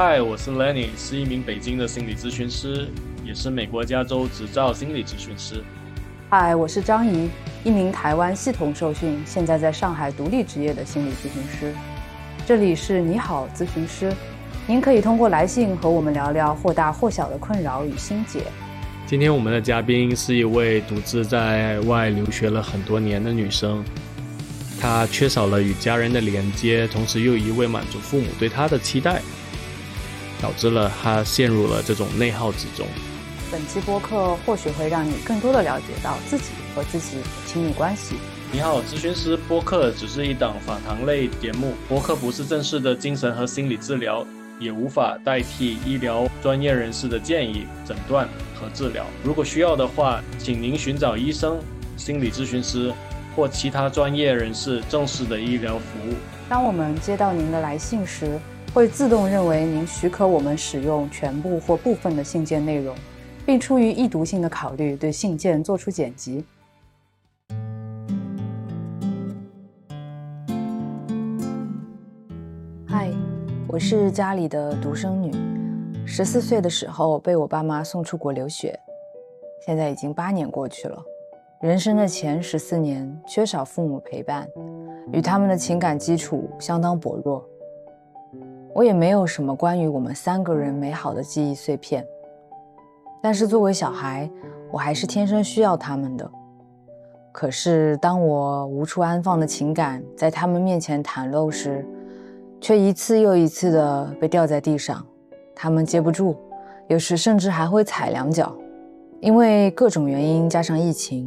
嗨，我是 Lenny，是一名北京的心理咨询师，也是美国加州执照心理咨询师。嗨，我是张怡，一名台湾系统受训，现在在上海独立职业的心理咨询师。这里是你好咨询师，您可以通过来信和我们聊聊或大或小的困扰与心结。今天我们的嘉宾是一位独自在外留学了很多年的女生，她缺少了与家人的连接，同时又一味满足父母对她的期待。导致了他陷入了这种内耗之中。本期播客或许会让你更多的了解到自己和自己的亲密关系。你好，咨询师播客只是一档访谈类节目，播客不是正式的精神和心理治疗，也无法代替医疗专业人士的建议、诊断和治疗。如果需要的话，请您寻找医生、心理咨询师或其他专业人士正式的医疗服务。当我们接到您的来信时。会自动认为您许可我们使用全部或部分的信件内容，并出于易读性的考虑对信件做出剪辑。嗨，我是家里的独生女，十四岁的时候被我爸妈送出国留学，现在已经八年过去了。人生的前十四年缺少父母陪伴，与他们的情感基础相当薄弱。我也没有什么关于我们三个人美好的记忆碎片，但是作为小孩，我还是天生需要他们的。可是当我无处安放的情感在他们面前袒露时，却一次又一次的被掉在地上，他们接不住，有时甚至还会踩两脚。因为各种原因加上疫情，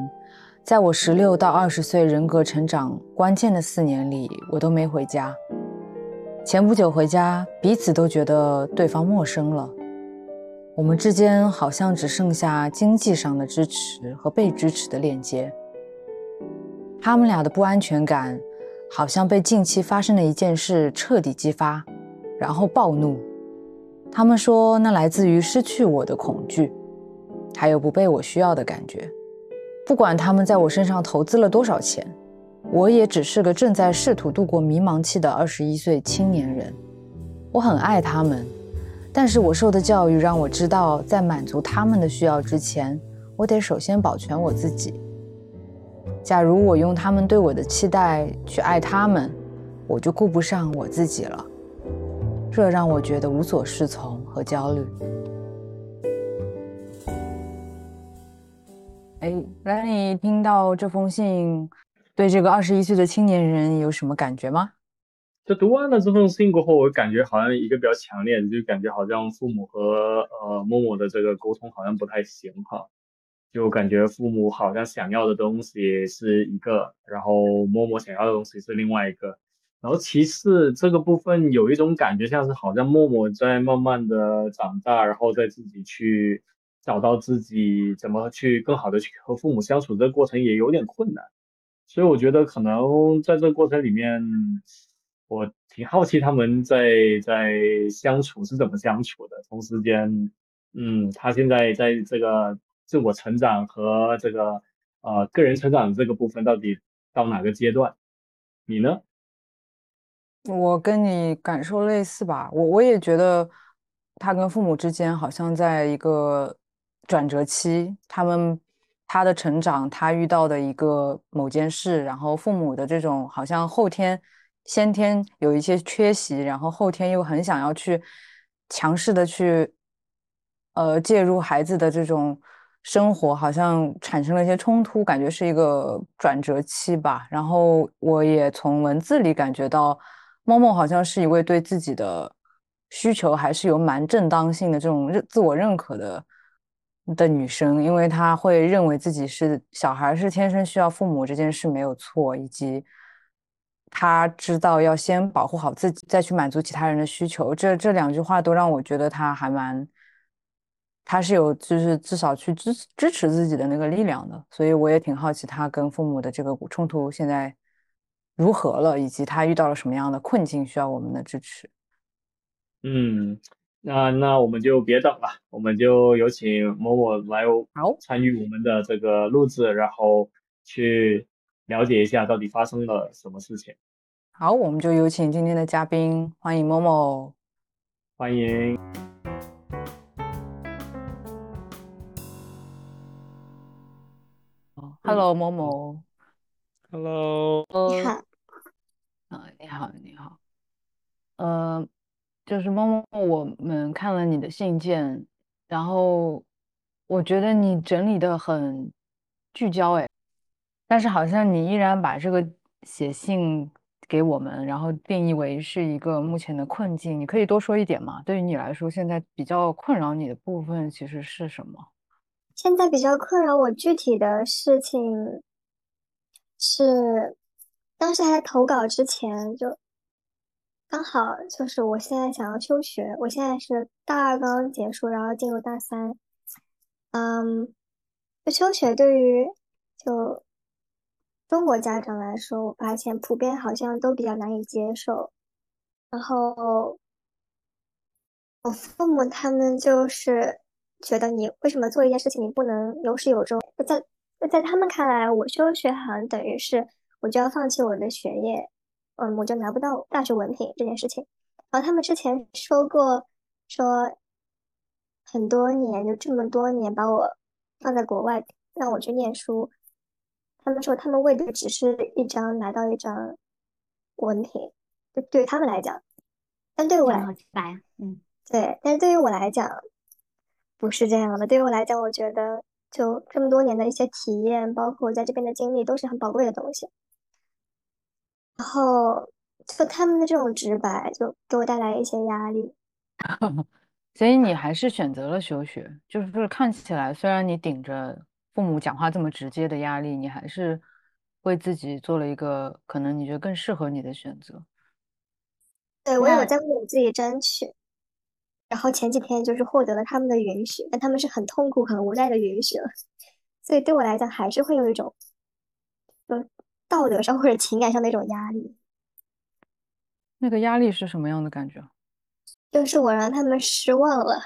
在我十六到二十岁人格成长关键的四年里，我都没回家。前不久回家，彼此都觉得对方陌生了。我们之间好像只剩下经济上的支持和被支持的链接。他们俩的不安全感，好像被近期发生的一件事彻底激发，然后暴怒。他们说，那来自于失去我的恐惧，还有不被我需要的感觉。不管他们在我身上投资了多少钱。我也只是个正在试图度过迷茫期的二十一岁青年人，我很爱他们，但是我受的教育让我知道，在满足他们的需要之前，我得首先保全我自己。假如我用他们对我的期待去爱他们，我就顾不上我自己了，这让我觉得无所适从和焦虑。哎，来，你听到这封信？对这个二十一岁的青年人有什么感觉吗？就读完了这封信过后，我感觉好像一个比较强烈的，就感觉好像父母和呃默默的这个沟通好像不太行哈。就感觉父母好像想要的东西是一个，然后默默想要的东西是另外一个。然后其次这个部分有一种感觉，像是好像默默在慢慢的长大，然后再自己去找到自己怎么去更好的去和父母相处，这个过程也有点困难。所以我觉得可能在这个过程里面，我挺好奇他们在在相处是怎么相处的。同时间，嗯，他现在在这个自我成长和这个呃个人成长这个部分到底到哪个阶段？你呢？我跟你感受类似吧，我我也觉得他跟父母之间好像在一个转折期，他们。他的成长，他遇到的一个某件事，然后父母的这种好像后天、先天有一些缺席，然后后天又很想要去强势的去呃介入孩子的这种生活，好像产生了一些冲突，感觉是一个转折期吧。然后我也从文字里感觉到，默默好像是一位对自己的需求还是有蛮正当性的这种认自我认可的。的女生，因为她会认为自己是小孩，是天生需要父母这件事没有错，以及她知道要先保护好自己，再去满足其他人的需求。这这两句话都让我觉得她还蛮，她是有就是至少去支支持自己的那个力量的。所以我也挺好奇她跟父母的这个冲突现在如何了，以及她遇到了什么样的困境需要我们的支持。嗯。那那我们就别等了，我们就有请某某来参与我们的这个录制，然后去了解一下到底发生了什么事情。好，我们就有请今天的嘉宾，欢迎某某。欢迎。Hello，某某。Hello。你好。啊，你好，你好。呃，就是某某，我们看了你的信件，然后我觉得你整理的很聚焦，哎，但是好像你依然把这个写信给我们，然后定义为是一个目前的困境。你可以多说一点吗？对于你来说，现在比较困扰你的部分其实是什么？现在比较困扰我具体的事情是，当时还在投稿之前就刚好就是我现在想要休学，我现在是大二刚刚结束，然后进入大三。嗯，休学对于就中国家长来说，我发现普遍好像都比较难以接受。然后我父母他们就是。觉得你为什么做一件事情你不能有始有终？在在他们看来，我休学好像等于是我就要放弃我的学业，嗯，我就拿不到大学文凭这件事情。然后他们之前说过，说很多年就这么多年把我放在国外让我去念书，他们说他们为的只是一张拿到一张文凭，就对于他们来讲，但对我来，嗯，对，但是对于我来讲。不是这样的，对于我来讲，我觉得就这么多年的一些体验，包括在这边的经历，都是很宝贵的东西。然后，就他们的这种直白，就给我带来一些压力。所以你还是选择了休学，就是看起来，虽然你顶着父母讲话这么直接的压力，你还是为自己做了一个可能你觉得更适合你的选择。对我有在为我自己争取。然后前几天就是获得了他们的允许，但他们是很痛苦、很无奈的允许了，所以对我来讲还是会有一种，就道德上或者情感上的一种压力。那个压力是什么样的感觉？就是我让他们失望了。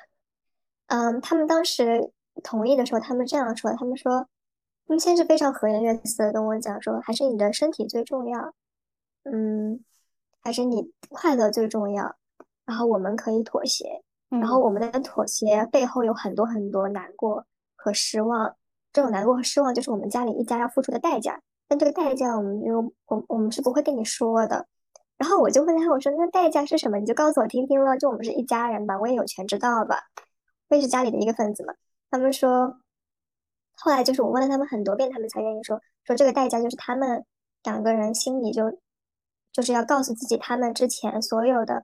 嗯，他们当时同意的时候，他们这样说：“他们说，他们先是非常和颜悦色的跟我讲说，还是你的身体最重要，嗯，还是你快乐最重要，然后我们可以妥协。”然后我们的妥协背后有很多很多难过和失望，这种难过和失望就是我们家里一家要付出的代价。但这个代价，我们就我我们是不会跟你说的。然后我就问他，我说那代价是什么？你就告诉我听听了。就我们是一家人吧，我也有权知道吧，我也是家里的一个分子嘛。他们说，后来就是我问了他们很多遍，他们才愿意说说这个代价就是他们两个人心里就就是要告诉自己，他们之前所有的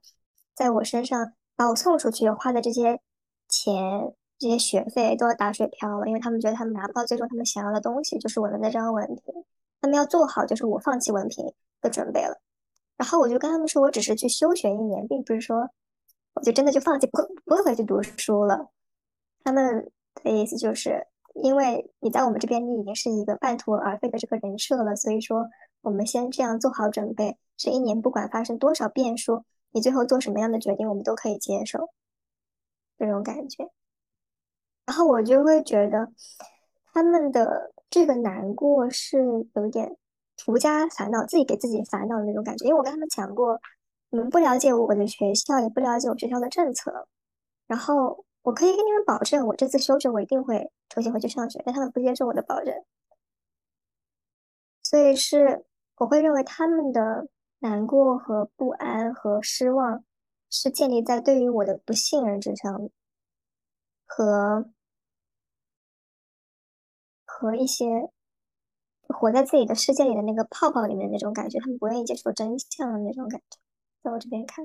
在我身上。把我送出去花的这些钱、这些学费都要打水漂了，因为他们觉得他们拿不到最终他们想要的东西，就是我的那张文凭。他们要做好就是我放弃文凭的准备了。然后我就跟他们说，我只是去休学一年，并不是说我就真的就放弃不不会回去读书了。他们的意思就是，因为你在我们这边，你已经是一个半途而废的这个人设了，所以说我们先这样做好准备，这一年不管发生多少变数。你最后做什么样的决定，我们都可以接受，这种感觉。然后我就会觉得，他们的这个难过是有点徒加烦恼，自己给自己烦恼的那种感觉。因为我跟他们讲过，你们不了解我的学校，也不了解我学校的政策。然后我可以跟你们保证，我这次休学，我一定会重新回去上学。但他们不接受我的保证，所以是我会认为他们的。难过和不安和失望，是建立在对于我的不信任之上，和和一些活在自己的世界里的那个泡泡里面那种感觉，他们不愿意接受真相的那种感觉，在我这边看。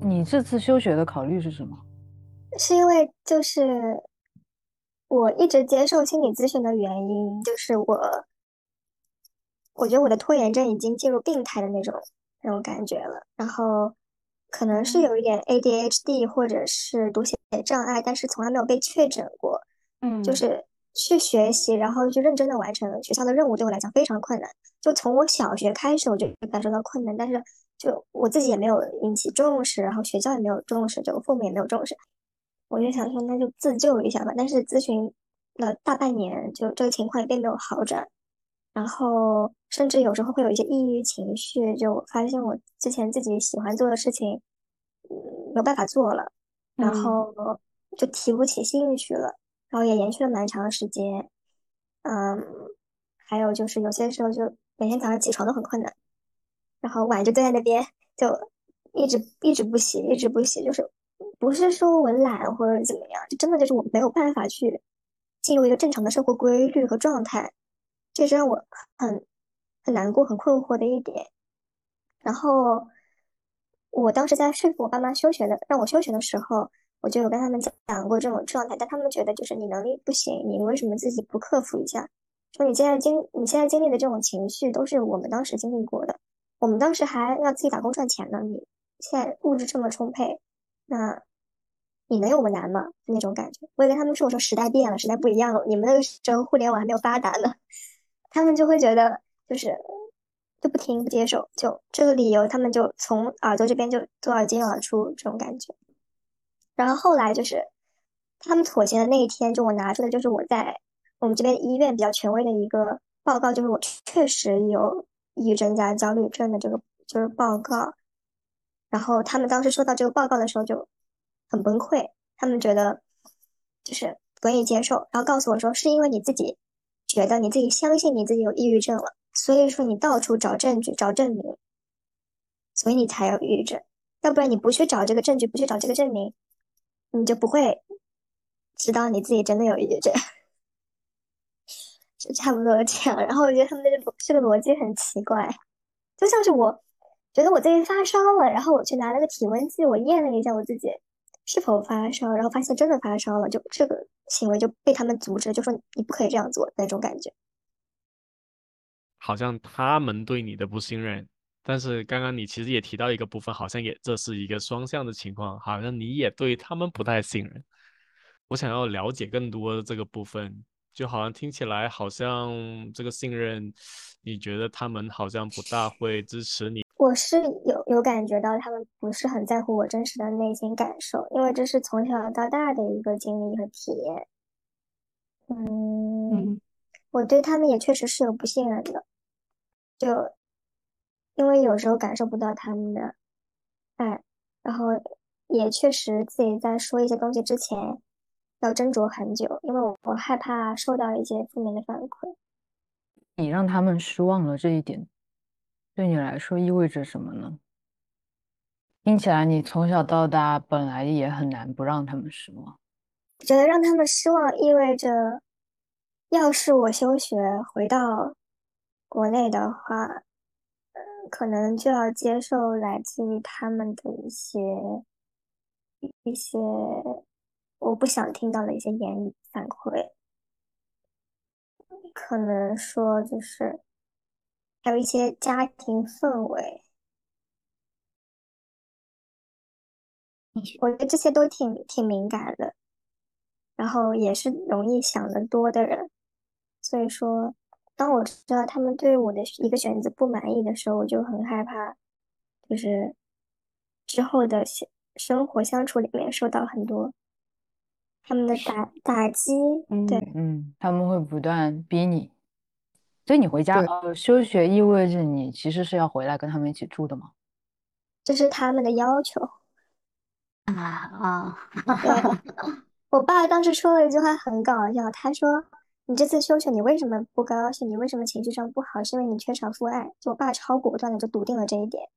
你这次休学的考虑是什么？是因为就是。我一直接受心理咨询的原因，就是我，我觉得我的拖延症已经进入病态的那种那种感觉了。然后，可能是有一点 ADHD 或者是读写障碍，但是从来没有被确诊过。嗯，就是去学习，然后去认真的完成学校的任务，对我来讲非常困难。就从我小学开始，我就感受到困难，但是就我自己也没有引起重视，然后学校也没有重视，就父母也没有重视。我就想说，那就自救一下吧。但是咨询了大半年，就这个情况也并没有好转。然后甚至有时候会有一些抑郁情绪，就发现我之前自己喜欢做的事情，嗯，没有办法做了，然后就提不起兴趣了，然后也延续了蛮长时间，嗯，还有就是有些时候就每天早上起床都很困难，然后碗就堆在那边，就一直一直不洗，一直不洗，就是不是说我懒或者怎么样，就真的就是我没有办法去进入一个正常的生活规律和状态。这是让我很很难过、很困惑的一点。然后，我当时在说服我爸妈休学的，让我休学的时候，我就有跟他们讲过这种状态，但他们觉得就是你能力不行，你为什么自己不克服一下？说你现在经你现在经历的这种情绪，都是我们当时经历过的。我们当时还要自己打工赚钱呢，你现在物质这么充沛，那你能有我们难吗？那种感觉。我也跟他们说，我说时代变了，时代不一样了，你们那个时候互联网还没有发达呢。他们就会觉得就是就不听不接受，就这个理由，他们就从耳朵这边就左耳进耳出这种感觉。然后后来就是他们妥协的那一天，就我拿出的就是我在我们这边医院比较权威的一个报告，就是我确实有抑郁症加焦虑症的这个就是报告。然后他们当时收到这个报告的时候就很崩溃，他们觉得就是不愿意接受，然后告诉我说是因为你自己。觉得你自己相信你自己有抑郁症了，所以说你到处找证据、找证明，所以你才有抑郁症。要不然你不去找这个证据，不去找这个证明，你就不会知道你自己真的有抑郁症。就差不多这样。然后我觉得他们这个这个逻辑很奇怪，就像是我觉得我最近发烧了，然后我去拿了个体温计，我验了一下我自己是否发烧，然后发现真的发烧了，就这个。行为就被他们阻止，就说你不可以这样做那种感觉，好像他们对你的不信任。但是刚刚你其实也提到一个部分，好像也这是一个双向的情况，好像你也对他们不太信任。我想要了解更多的这个部分，就好像听起来好像这个信任，你觉得他们好像不大会支持你。我是有有感觉到他们不是很在乎我真实的内心感受，因为这是从小到大的一个经历和体验。嗯，我对他们也确实是有不信任的，就因为有时候感受不到他们的爱，然后也确实自己在说一些东西之前要斟酌很久，因为我我害怕受到一些负面的反馈。你让他们失望了这一点。对你来说意味着什么呢？听起来你从小到大本来也很难不让他们失望。觉得让他们失望意味着，要是我休学回到国内的话，嗯，可能就要接受来自于他们的一些一些我不想听到的一些言语反馈，可能说就是。还有一些家庭氛围，我觉得这些都挺挺敏感的，然后也是容易想得多的人，所以说，当我知道他们对我的一个选择不满意的时候，我就很害怕，就是之后的生生活相处里面受到很多他们的打打击，对，嗯，他们会不断逼你。所以你回家呃休学意味着你其实是要回来跟他们一起住的吗？这是他们的要求啊啊！我爸当时说了一句话很搞笑，他说：“你这次休学，你为什么不高兴？你为什么情绪上不好？是因为你缺少父爱。”就我爸超果断的就笃定了这一点，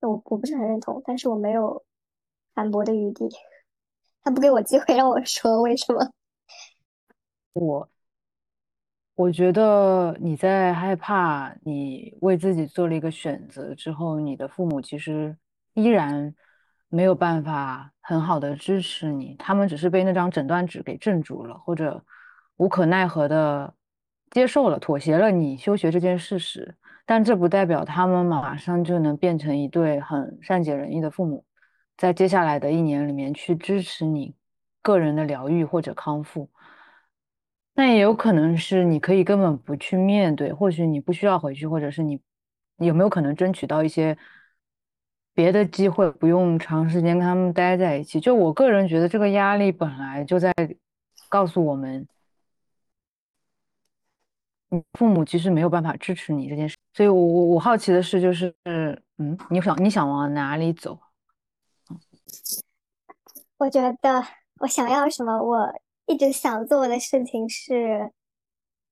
我我不是很认同，但是我没有反驳的余地，他不给我机会让我说为什么。我。我觉得你在害怕，你为自己做了一个选择之后，你的父母其实依然没有办法很好的支持你，他们只是被那张诊断纸给镇住了，或者无可奈何的接受了、妥协了你休学这件事实。但这不代表他们马上就能变成一对很善解人意的父母，在接下来的一年里面去支持你个人的疗愈或者康复。那也有可能是你可以根本不去面对，或许你不需要回去，或者是你有没有可能争取到一些别的机会，不用长时间跟他们待在一起。就我个人觉得，这个压力本来就在告诉我们，你父母其实没有办法支持你这件事。所以我我我好奇的是，就是嗯，你想你想往哪里走？我觉得我想要什么，我一直想做的事情是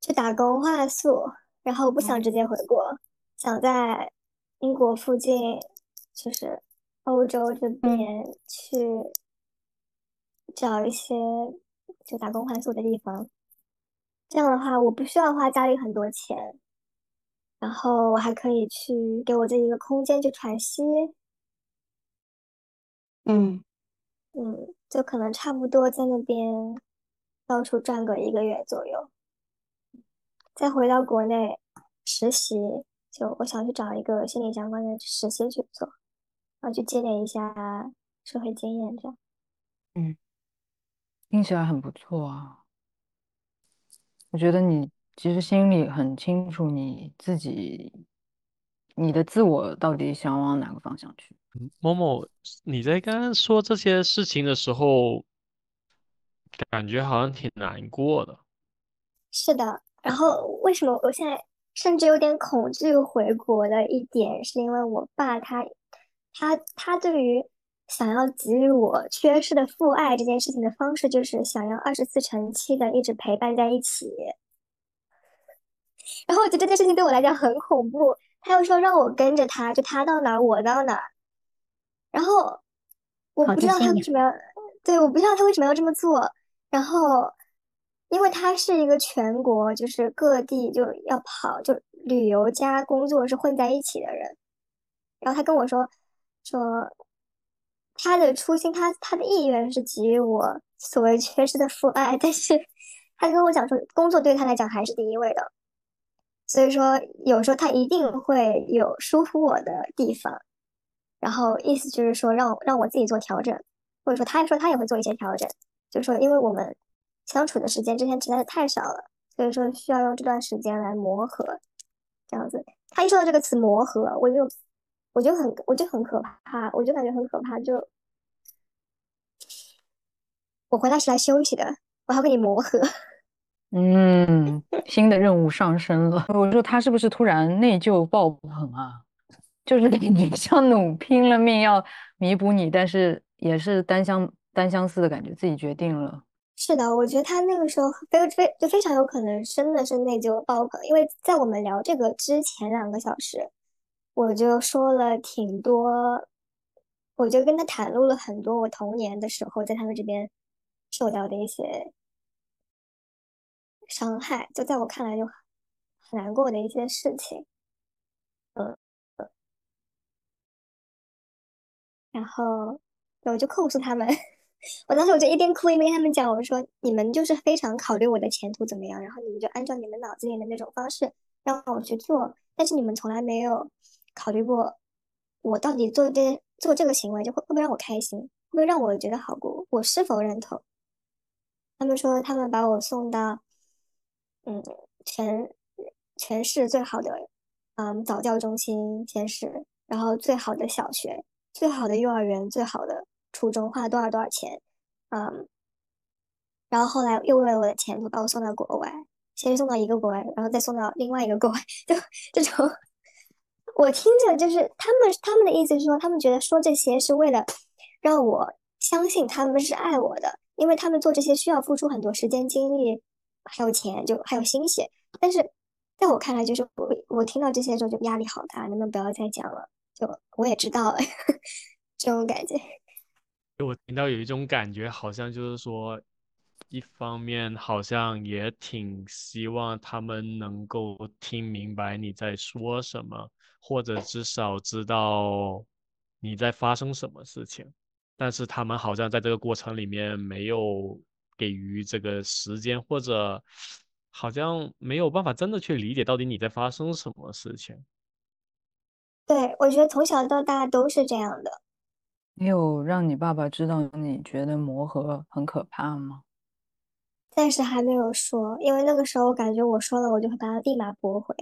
去打工换宿，然后不想直接回国，想在英国附近，就是欧洲这边去找一些就打工换宿的地方。这样的话，我不需要花家里很多钱，然后我还可以去给我自己一个空间去喘息。嗯嗯，就可能差不多在那边到处转个一个月左右，再回到国内实习。就我想去找一个心理相关的实习去做，然后去积累一下社会经验，这样。嗯，听起来很不错啊。我觉得你其实心里很清楚你自己，你的自我到底想往哪个方向去。某某，你在刚刚说这些事情的时候，感觉好像挺难过的。是的，然后为什么我现在甚至有点恐惧回国的一点，是因为我爸他他他对于想要给予我缺失的父爱这件事情的方式，就是想要二十四乘七的一直陪伴在一起。然后我觉得这件事情对我来讲很恐怖。他又说让我跟着他，就他到哪儿我到哪儿。然后我不知道他为什么要，对，我不知道他为什么要这么做。然后，因为他是一个全国就是各地就要跑，就旅游加工作是混在一起的人。然后他跟我说说，他的初心，他他的意愿是给予我所谓缺失的父爱，但是他跟我讲说，工作对他来讲还是第一位的。所以说，有时候他一定会有疏忽我的地方。然后意思就是说，让让我自己做调整，或者说他说他也会做一些调整，就是说，因为我们相处的时间之前实在是太少了，所以说需要用这段时间来磨合，这样子。他一说到这个词磨合，我就我就很我就很可怕，我就感觉很可怕。就我回来是来休息的，我要跟你磨合。嗯，新的任务上升了。我说他是不是突然内疚爆棚啊？就是感觉像 努拼了命要弥补你，但是也是单向单相思的感觉，自己决定了。是的，我觉得他那个时候非非就非常有可能真的是内疚爆棚，因为在我们聊这个之前两个小时，我就说了挺多，我就跟他袒露了很多我童年的时候在他们这边受到的一些伤害，就在我看来就很难过的一些事情，嗯。然后我就控诉他们，我当时我就一边哭一边跟他们讲，我说你们就是非常考虑我的前途怎么样，然后你们就按照你们脑子里的那种方式让我去做，但是你们从来没有考虑过我到底做这做这个行为就会会不会让我开心，会不会让我觉得好过，我是否认同？他们说他们把我送到嗯全全市最好的嗯早教中心先是，然后最好的小学。最好的幼儿园，最好的初中，花了多少多少钱？嗯，然后后来又为了我的前途，把我送到国外，先送到一个国外，然后再送到另外一个国外，就这种，我听着就是他们他们的意思是说，他们觉得说这些是为了让我相信他们是爱我的，因为他们做这些需要付出很多时间、精力，还有钱，就还有心血。但是在我看来，就是我我听到这些时候就压力好大，能不能不要再讲了？就我也知道了，这种感觉。我听到有一种感觉，好像就是说，一方面好像也挺希望他们能够听明白你在说什么，或者至少知道你在发生什么事情。但是他们好像在这个过程里面没有给予这个时间，或者好像没有办法真的去理解到底你在发生什么事情。对，我觉得从小到大都是这样的。你有让你爸爸知道你觉得磨合很可怕吗？暂时还没有说，因为那个时候我感觉我说了，我就会把他立马驳回。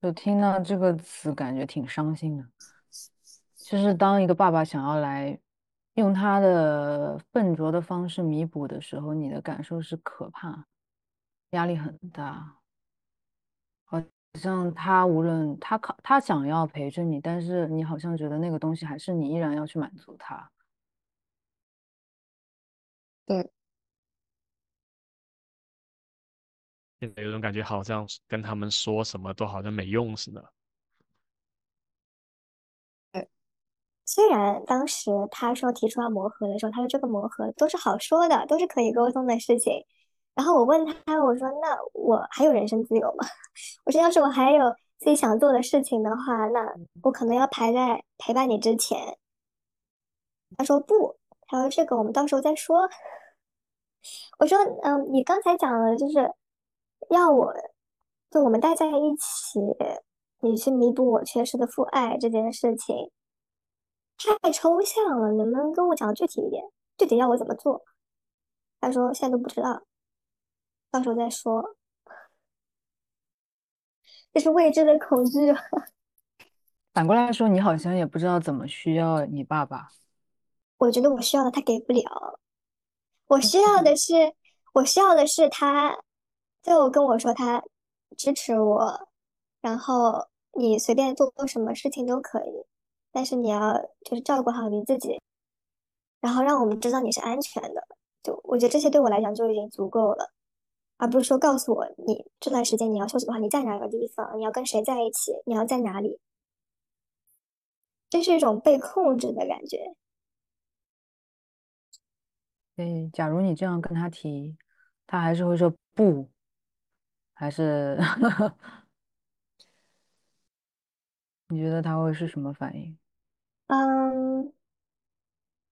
就听到这个词，感觉挺伤心的。就是当一个爸爸想要来用他的笨拙的方式弥补的时候，你的感受是可怕，压力很大。像他无论他靠他想要陪着你，但是你好像觉得那个东西还是你依然要去满足他。对，现在有种感觉，好像跟他们说什么都好像没用似的。虽然当时他说提出要磨合的时候，他说这个磨合都是好说的，都是可以沟通的事情。然后我问他，我说那我还有人身自由吗？我说要是我还有自己想做的事情的话，那我可能要排在陪伴你之前。他说不，他说这个我们到时候再说。我说嗯，你刚才讲的就是要我就我们待在一起，你去弥补我缺失的父爱这件事情。太抽象了，能不能跟我讲具体一点？具体要我怎么做？他说现在都不知道，到时候再说。这是未知的恐惧。反过来说，你好像也不知道怎么需要你爸爸。我觉得我需要的他给不了，我需要的是，我需要的是他，就跟我说他支持我，然后你随便做做什么事情都可以。但是你要就是照顾好你自己，然后让我们知道你是安全的。就我觉得这些对我来讲就已经足够了，而不是说告诉我你这段时间你要休息的话，你在哪个地方，你要跟谁在一起，你要在哪里。这是一种被控制的感觉。对，假如你这样跟他提，他还是会说不，还是？你觉得他会是什么反应？嗯，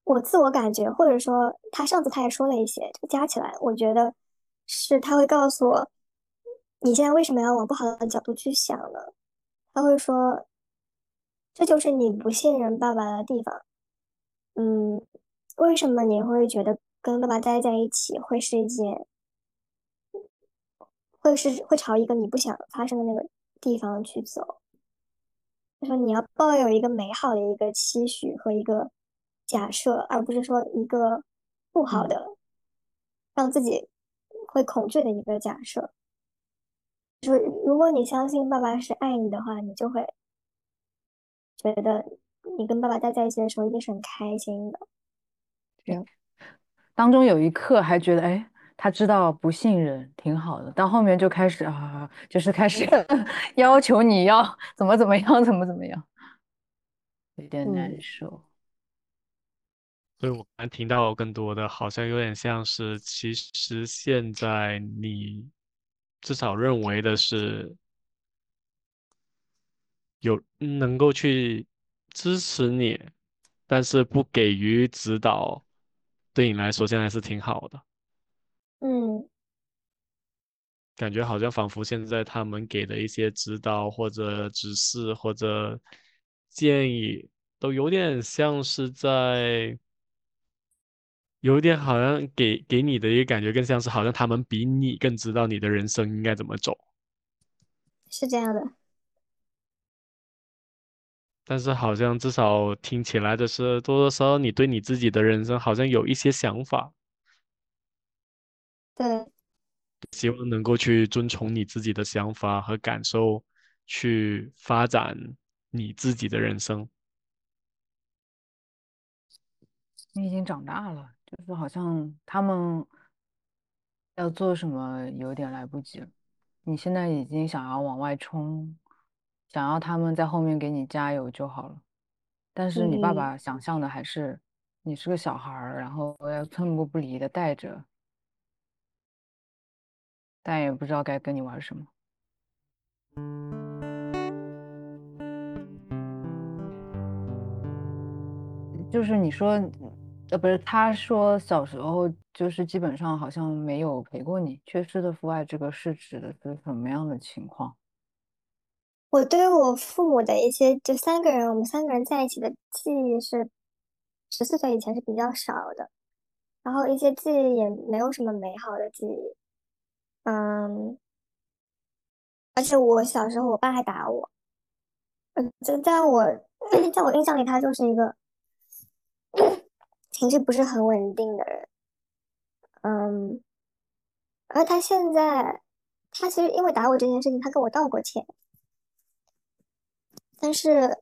我自我感觉，或者说他上次他也说了一些，加起来，我觉得是他会告诉我，你现在为什么要往不好的角度去想呢？他会说，这就是你不信任爸爸的地方。嗯，为什么你会觉得跟爸爸待在一起会是一件，会是会朝一个你不想发生的那个地方去走？他说：“你要抱有一个美好的一个期许和一个假设，而不是说一个不好的，让自己会恐惧的一个假设。就是如果你相信爸爸是爱你的话，你就会觉得你跟爸爸待在一起的时候一定是很开心的。对，当中有一刻还觉得，哎。”他知道不信任挺好的，到后面就开始啊，就是开始 要求你要怎么怎么样，怎么怎么样，有点难受。所以我刚听到更多的，好像有点像是，其实现在你至少认为的是有能够去支持你，但是不给予指导，对你来说现在是挺好的。嗯，感觉好像仿佛现在他们给的一些指导或者指示或者建议，都有点像是在，有点好像给给你的一个感觉，更像是好像他们比你更知道你的人生应该怎么走。是这样的。但是好像至少听起来的是，多多少少你对你自己的人生好像有一些想法。对，希望能够去遵从你自己的想法和感受，去发展你自己的人生。你已经长大了，就是好像他们要做什么有点来不及了。你现在已经想要往外冲，想要他们在后面给你加油就好了。但是你爸爸想象的还是你是个小孩儿，然后要寸步不离的带着。但也不知道该跟你玩什么。就是你说，呃，不是，他说小时候就是基本上好像没有陪过你，缺失的父爱，这个是指的是什么样的情况？我对我父母的一些，就三个人，我们三个人在一起的记忆是十四岁以前是比较少的，然后一些记忆也没有什么美好的记忆。嗯，而且我小时候，我爸还打我。嗯，就在我，在我印象里，他就是一个情绪不是很稳定的人。嗯，而他现在，他其实因为打我这件事情，他跟我道过歉。但是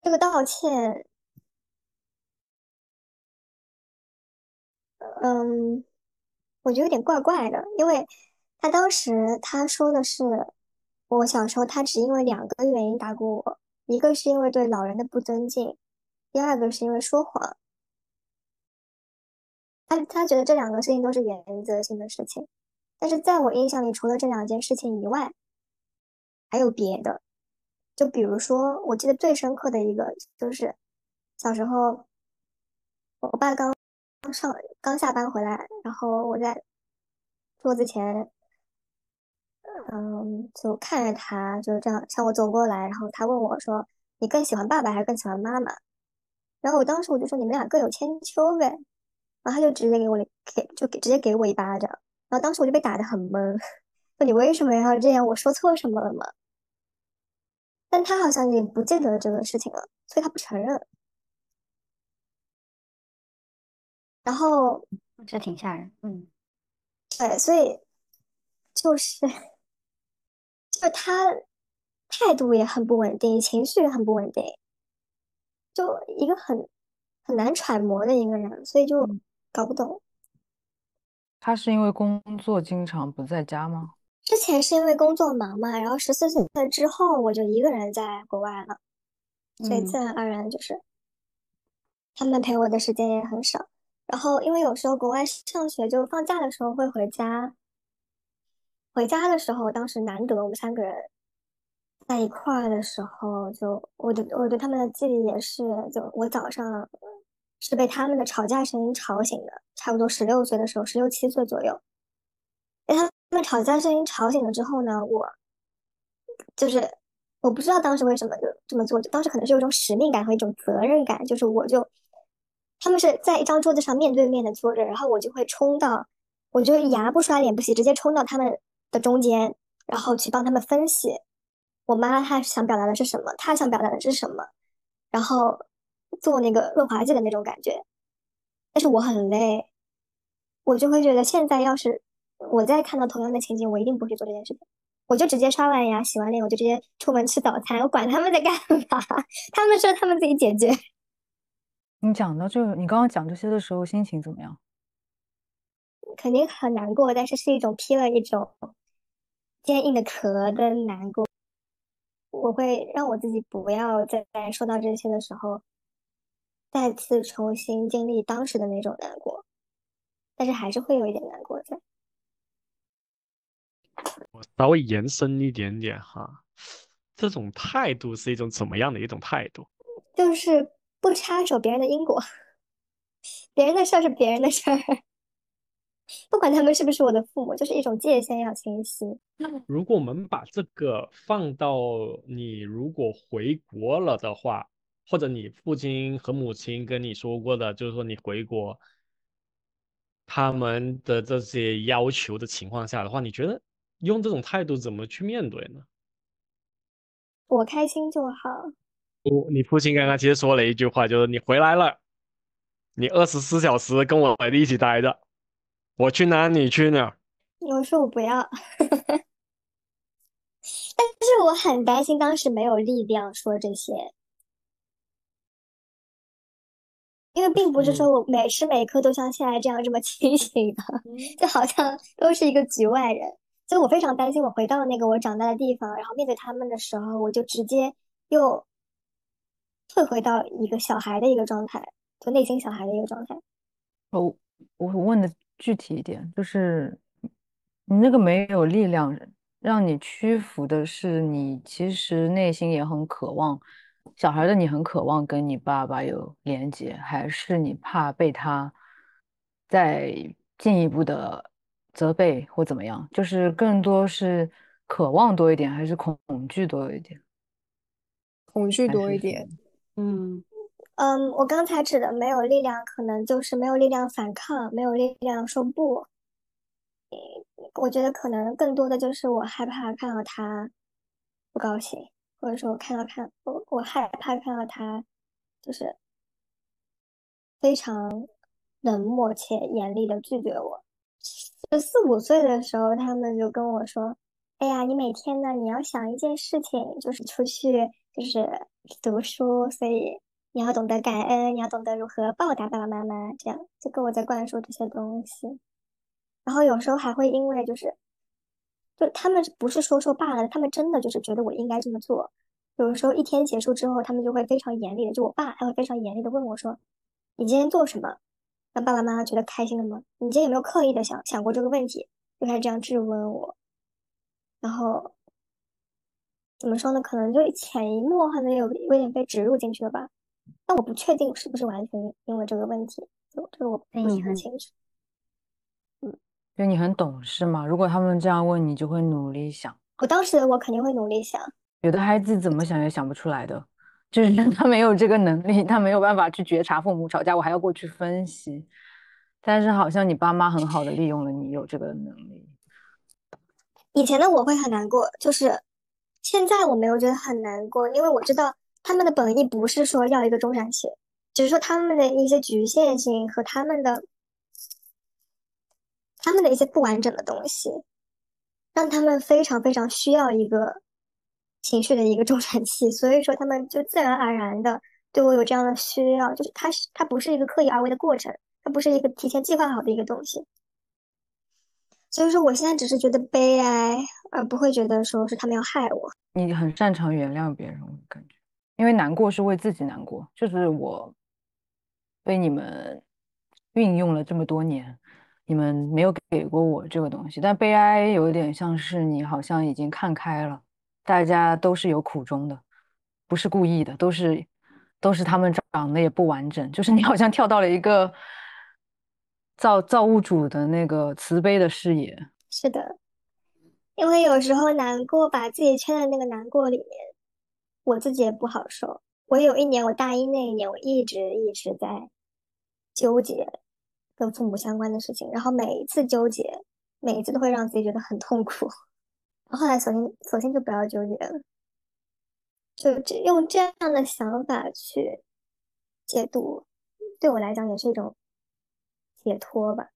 这个道歉，嗯，我觉得有点怪怪的，因为他当时他说的是，我小时候他只因为两个原因打过我，一个是因为对老人的不尊敬，第二个是因为说谎。他他觉得这两个事情都是原则性的事情，但是在我印象里，除了这两件事情以外，还有别的。就比如说，我记得最深刻的一个就是小时候，我爸刚上刚下班回来，然后我在桌子前，嗯，就看着他，就是这样向我走过来，然后他问我说：“你更喜欢爸爸还是更喜欢妈妈？”然后我当时我就说：“你们俩各有千秋呗。”然后他就直接给我给就给直接给我一巴掌，然后当时我就被打得很懵，说你为什么要这样？我说错什么了吗？但他好像也不记得这个事情了，所以他不承认。然后这挺吓人，嗯，对，所以就是就他态度也很不稳定，情绪也很不稳定，就一个很很难揣摩的一个人，所以就。搞不懂，他是因为工作经常不在家吗？之前是因为工作忙嘛，然后十四岁之后我就一个人在国外了，所以自然而然就是他们陪我的时间也很少。然后因为有时候国外上学，就放假的时候会回家。回家的时候，当时难得我们三个人在一块儿的时候，就我的我对他们的记忆也是，就我早上。是被他们的吵架声音吵醒的，差不多十六岁的时候，十六七岁左右，被他们吵架声音吵醒了之后呢，我就是我不知道当时为什么就这么做，就当时可能是有一种使命感和一种责任感，就是我就他们是在一张桌子上面对面的坐着，然后我就会冲到，我就牙不刷脸不洗，直接冲到他们的中间，然后去帮他们分析我妈她想表达的是什么，她想表达的是什么，然后。做那个润滑剂的那种感觉，但是我很累，我就会觉得现在要是我再看到同样的情景，我一定不去做这件事情，我就直接刷完牙、洗完脸，我就直接出门吃早餐，我管他们在干嘛，他们说他们自己解决。你讲到这个，你刚刚讲这些的时候，心情怎么样？肯定很难过，但是是一种披了一种坚硬的壳的难过。我会让我自己不要在说到这些的时候。再次重新经历当时的那种难过，但是还是会有一点难过在。我稍微延伸一点点哈，这种态度是一种怎么样的一种态度？就是不插手别人的因果，别人的事儿是别人的事儿，不管他们是不是我的父母，就是一种界限要清晰。那如果我们把这个放到你如果回国了的话。或者你父亲和母亲跟你说过的，就是说你回国，他们的这些要求的情况下的话，你觉得用这种态度怎么去面对呢？我开心就好。我，你父亲刚刚其实说了一句话，就是你回来了，你二十四小时跟我一起待着，我去哪你去哪。我说我不要，但是我很担心当时没有力量说这些。因为并不是说我每时每刻都像现在这样这么清醒的，就好像都是一个局外人。所以我非常担心，我回到那个我长大的地方，然后面对他们的时候，我就直接又退回到一个小孩的一个状态，就内心小孩的一个状态。我我问的具体一点，就是你那个没有力量让你屈服的是，你其实内心也很渴望。小孩的你很渴望跟你爸爸有连接，还是你怕被他再进一步的责备或怎么样？就是更多是渴望多一点，还是恐惧多一点？恐惧多一点。嗯嗯，我刚才指的没有力量，可能就是没有力量反抗，没有力量说不。我觉得可能更多的就是我害怕看到他不高兴。或者说，我看到看我，我害怕看到他，就是非常冷漠且严厉的拒绝我。十四五岁的时候，他们就跟我说：“哎呀，你每天呢，你要想一件事情，就是出去，就是读书，所以你要懂得感恩，你要懂得如何报答爸爸妈妈，这样就跟我在灌输这些东西。然后有时候还会因为就是，就他们不是说说罢了，他们真的就是觉得我应该这么做。有时候一天结束之后，他们就会非常严厉的，就我爸他会非常严厉的问我说：“你今天做什么，让爸爸妈妈觉得开心了吗？你今天有没有刻意的想想过这个问题？”就开始这样质问我。然后怎么说呢？可能就潜移默化的有有点被植入进去了吧。但我不确定是不是完全因为这个问题，就这个我不是很清楚。嗯，就你很懂事嘛。如果他们这样问你，就会努力想。我当时我肯定会努力想。有的孩子怎么想也想不出来的，就是 他没有这个能力，他没有办法去觉察父母吵架，我还要过去分析。但是好像你爸妈很好的利用了你有这个能力。以前的我会很难过，就是现在我没有觉得很难过，因为我知道他们的本意不是说要一个中产期，只是说他们的一些局限性和他们的他们的一些不完整的东西，让他们非常非常需要一个情绪的一个中产期，所以说他们就自然而然的对我有这样的需要，就是他是他不是一个刻意而为的过程，它不是一个提前计划好的一个东西。所以说，我现在只是觉得悲哀，而不会觉得说是他们要害我。你很擅长原谅别人，我感觉，因为难过是为自己难过。就是我被你们运用了这么多年，你们没有给过我这个东西。但悲哀有点像是你好像已经看开了，大家都是有苦衷的，不是故意的，都是都是他们长得也不完整。就是你好像跳到了一个。造造物主的那个慈悲的视野，是的，因为有时候难过，把自己圈在那个难过里面，我自己也不好受。我有一年，我大一那一年，我一直一直在纠结跟父母相关的事情，然后每一次纠结，每一次都会让自己觉得很痛苦。后来索性索性就不要纠结了，就这用这样的想法去解读，对我来讲也是一种。解脱吧，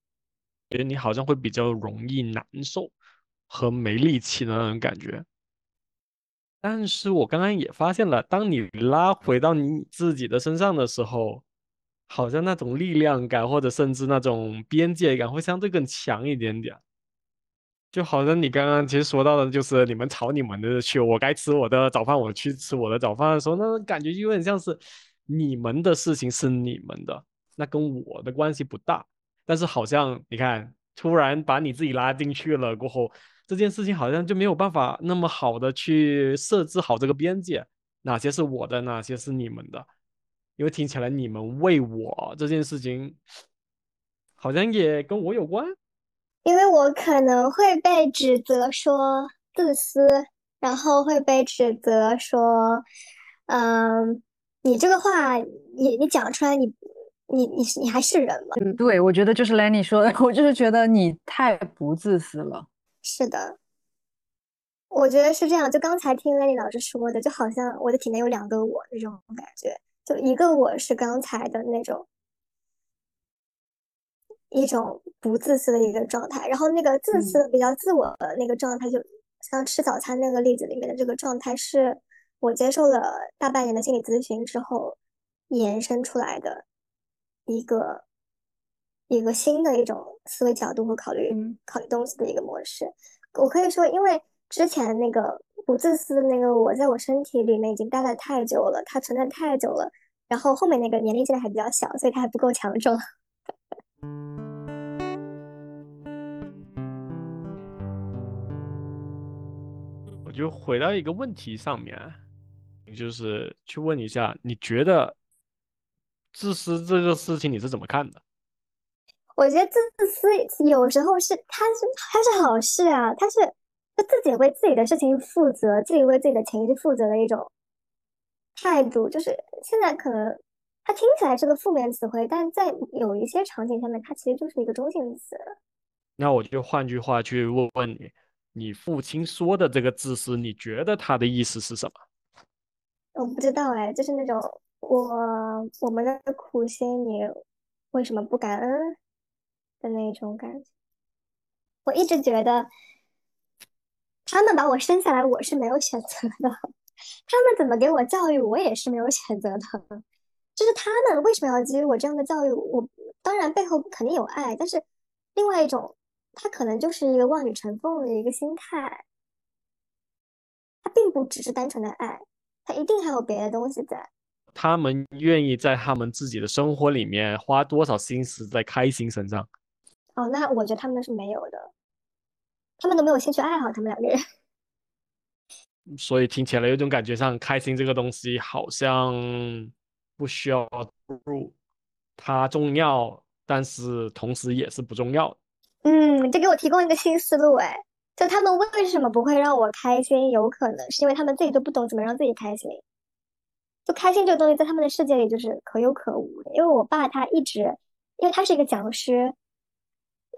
觉得你好像会比较容易难受和没力气的那种感觉。但是我刚刚也发现了，当你拉回到你自己的身上的时候，好像那种力量感或者甚至那种边界感会相对更强一点点。就好像你刚刚其实说到的，就是你们吵你们的去，我该吃我的早饭，我去吃我的早饭的时候，那种感觉就有点像是你们的事情是你们的，那跟我的关系不大。但是好像你看，突然把你自己拉进去了过后，这件事情好像就没有办法那么好的去设置好这个边界，哪些是我的，哪些是你们的？因为听起来你们为我这件事情，好像也跟我有关。因为我可能会被指责说自私，然后会被指责说，嗯，你这个话，你你讲出来，你。你你你还是人吗？嗯，对，我觉得就是 Lenny 说的，我就是觉得你太不自私了。是的，我觉得是这样。就刚才听 Lenny 老师说的，就好像我的体内有两个我那种感觉。就一个我是刚才的那种一种不自私的一个状态，然后那个自私比较自我的那个状态，就像吃早餐那个例子里面的这个状态，是我接受了大半年的心理咨询之后延伸出来的。一个一个新的一种思维角度和考虑考虑东西的一个模式，我可以说，因为之前那个不自私的那个我在我身体里面已经待了太久了，它存在太久了，然后后面那个年龄现在还比较小，所以它还不够强壮。我就回到一个问题上面，就是去问一下，你觉得？自私这个事情你是怎么看的？我觉得自私有时候是他是他是好事啊，他是他自己为自己的事情负责，自己为自己的情绪负责的一种态度。就是现在可能他听起来是个负面词汇，但在有一些场景下面，它其实就是一个中性词。那我就换句话去问问你，你父亲说的这个自私，你觉得他的意思是什么？我不知道哎，就是那种。我我们的苦心，你为什么不感恩的那种感觉？我一直觉得他们把我生下来，我是没有选择的。他们怎么给我教育，我也是没有选择的。就是他们为什么要给予我这样的教育？我当然背后肯定有爱，但是另外一种，他可能就是一个望女成凤的一个心态。他并不只是单纯的爱，他一定还有别的东西在。他们愿意在他们自己的生活里面花多少心思在开心身上？哦，那我觉得他们是没有的，他们都没有兴趣爱好，他们两个人。所以听起来有种感觉上，开心这个东西好像不需要入，它重要，但是同时也是不重要。嗯，这给我提供一个新思路哎，就他们为什么不会让我开心？有可能是因为他们自己都不懂怎么让自己开心。就开心这个东西，在他们的世界里就是可有可无的。因为我爸他一直，因为他是一个讲师，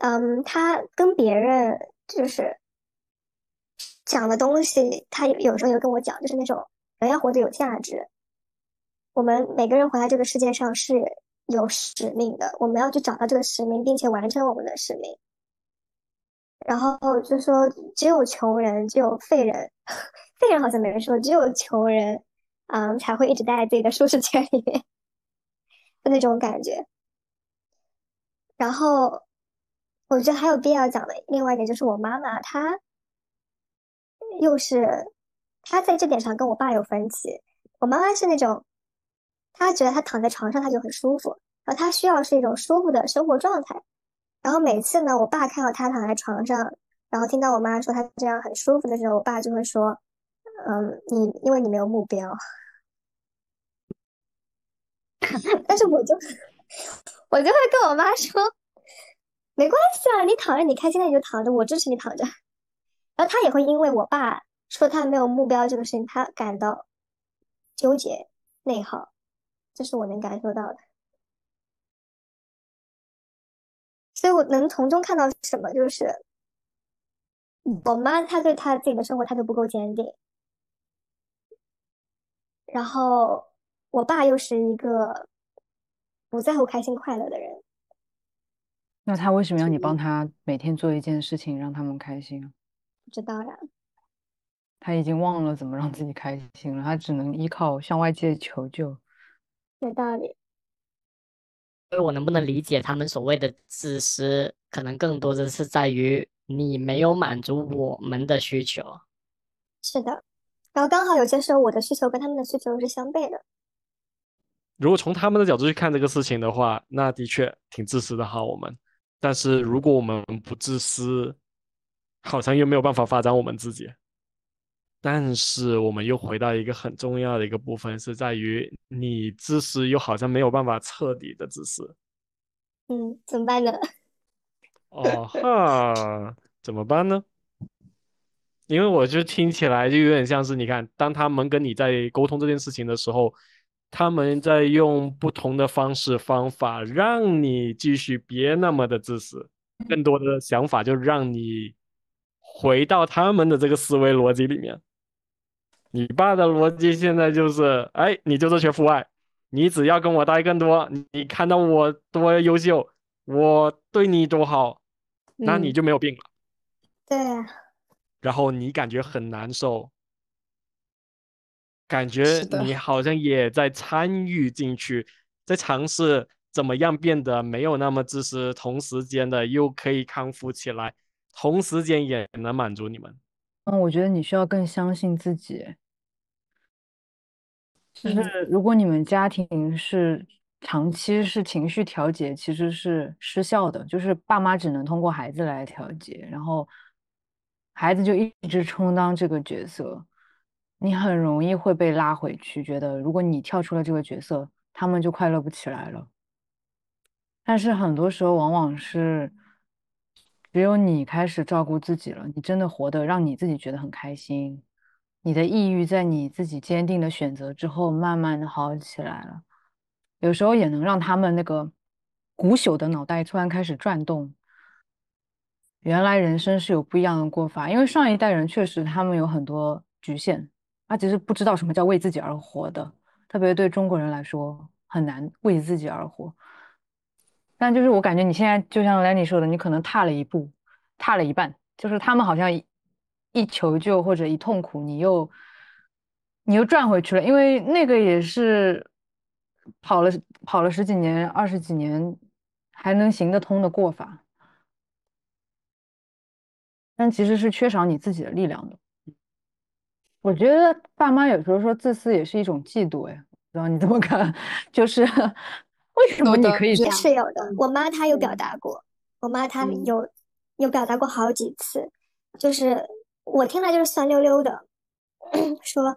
嗯，他跟别人就是讲的东西，他有时候也跟我讲，就是那种人要活得有价值。我们每个人活在这个世界上是有使命的，我们要去找到这个使命，并且完成我们的使命。然后就说，只有穷人，只有废人，废人好像没人说，只有穷人。嗯，才会一直待在自己的舒适圈里面 的那种感觉。然后，我觉得还有必要讲的另外一点就是，我妈妈她又是她在这点上跟我爸有分歧。我妈妈是那种，她觉得她躺在床上她就很舒服，然后她需要是一种舒服的生活状态。然后每次呢，我爸看到她躺在床上，然后听到我妈说她这样很舒服的时候，我爸就会说：“嗯，你因为你没有目标。”但是我就 我就会跟我妈说，没关系啊，你躺着你开心，那你就躺着，我支持你躺着。然后他也会因为我爸说他没有目标这个事情，他感到纠结内耗，这是我能感受到的。所以我能从中看到什么，就是我妈她对她自己的生活态度不够坚定，然后。我爸又是一个不在乎开心快乐的人，那他为什么要你帮他每天做一件事情让他们开心啊？不知道呀，他已经忘了怎么让自己开心了，他只能依靠向外界求救。有道理。所以我能不能理解他们所谓的自私，可能更多的是在于你没有满足我们的需求。是的，然后刚好有些时候我的需求跟他们的需求是相悖的。如果从他们的角度去看这个事情的话，那的确挺自私的哈。我们，但是如果我们不自私，好像又没有办法发展我们自己。但是我们又回到一个很重要的一个部分，是在于你自私又好像没有办法彻底的自私。嗯，怎么办呢？哦哈，怎么办呢？因为我就听起来就有点像是，你看，当他们跟你在沟通这件事情的时候。他们在用不同的方式方法，让你继续别那么的自私，更多的想法就让你回到他们的这个思维逻辑里面。你爸的逻辑现在就是，哎，你就是缺父爱，你只要跟我待更多，你看到我多优秀，我对你多好，那你就没有病了。对。然后你感觉很难受。感觉你好像也在参与进去，在尝试怎么样变得没有那么自私，同时间的又可以康复起来，同时间也能满足你们。嗯，我觉得你需要更相信自己。就是如果你们家庭是长期是情绪调节，其实是失效的，就是爸妈只能通过孩子来调节，然后孩子就一直充当这个角色。你很容易会被拉回去，觉得如果你跳出了这个角色，他们就快乐不起来了。但是很多时候，往往是只有你开始照顾自己了，你真的活得让你自己觉得很开心，你的抑郁在你自己坚定的选择之后，慢慢的好起来了。有时候也能让他们那个古朽的脑袋突然开始转动，原来人生是有不一样的过法，因为上一代人确实他们有很多局限。他其实不知道什么叫为自己而活的，特别对中国人来说很难为自己而活。但就是我感觉你现在就像 Lenny 说的，你可能踏了一步，踏了一半，就是他们好像一求救或者一痛苦，你又你又转回去了，因为那个也是跑了跑了十几年、二十几年还能行得通的过法，但其实是缺少你自己的力量的。我觉得爸妈有时候说自私也是一种嫉妒，哎，不知道你怎么看？就是为什么你可以这也样？是有的。我妈她有表达过，我妈她嗯有有表达过好几次，就是我听了就是酸溜溜的，说，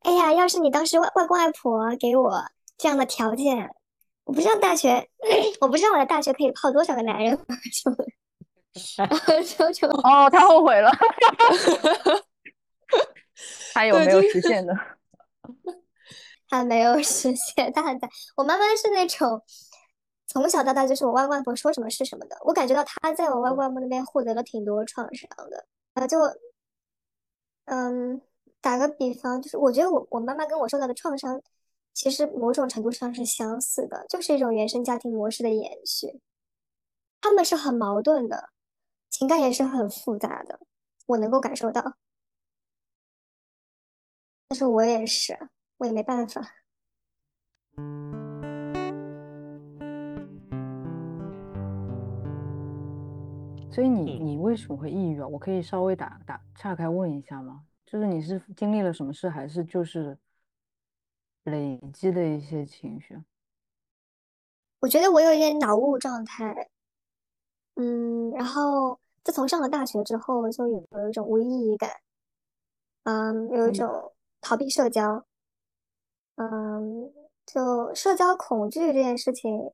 哎呀，要是你当时外外公外婆给我这样的条件，我不知道大学，我不知道我的大学可以泡多少个男人，就就就哦，他后悔了，他有没有实现呢？他没有实现，他很在。我妈妈是那种从小到大就是我外公外婆说什么是什么的，我感觉到她在我外公外婆那边获得了挺多创伤的。呃，就嗯，打个比方，就是我觉得我我妈妈跟我受到的创伤，其实某种程度上是相似的，就是一种原生家庭模式的延续。他们是很矛盾的，情感也是很复杂的，我能够感受到。但是我也是，我也没办法。所以你嗯你为什么会抑郁啊？我可以稍微打打岔开问一下吗？就是你是经历了什么事，还是就是累积的一些情绪？我觉得我有一点脑雾状态，嗯，然后自从上了大学之后，就有有一种无意义感，嗯，有一嗯种逃避社交，嗯，就社交恐惧这件事情，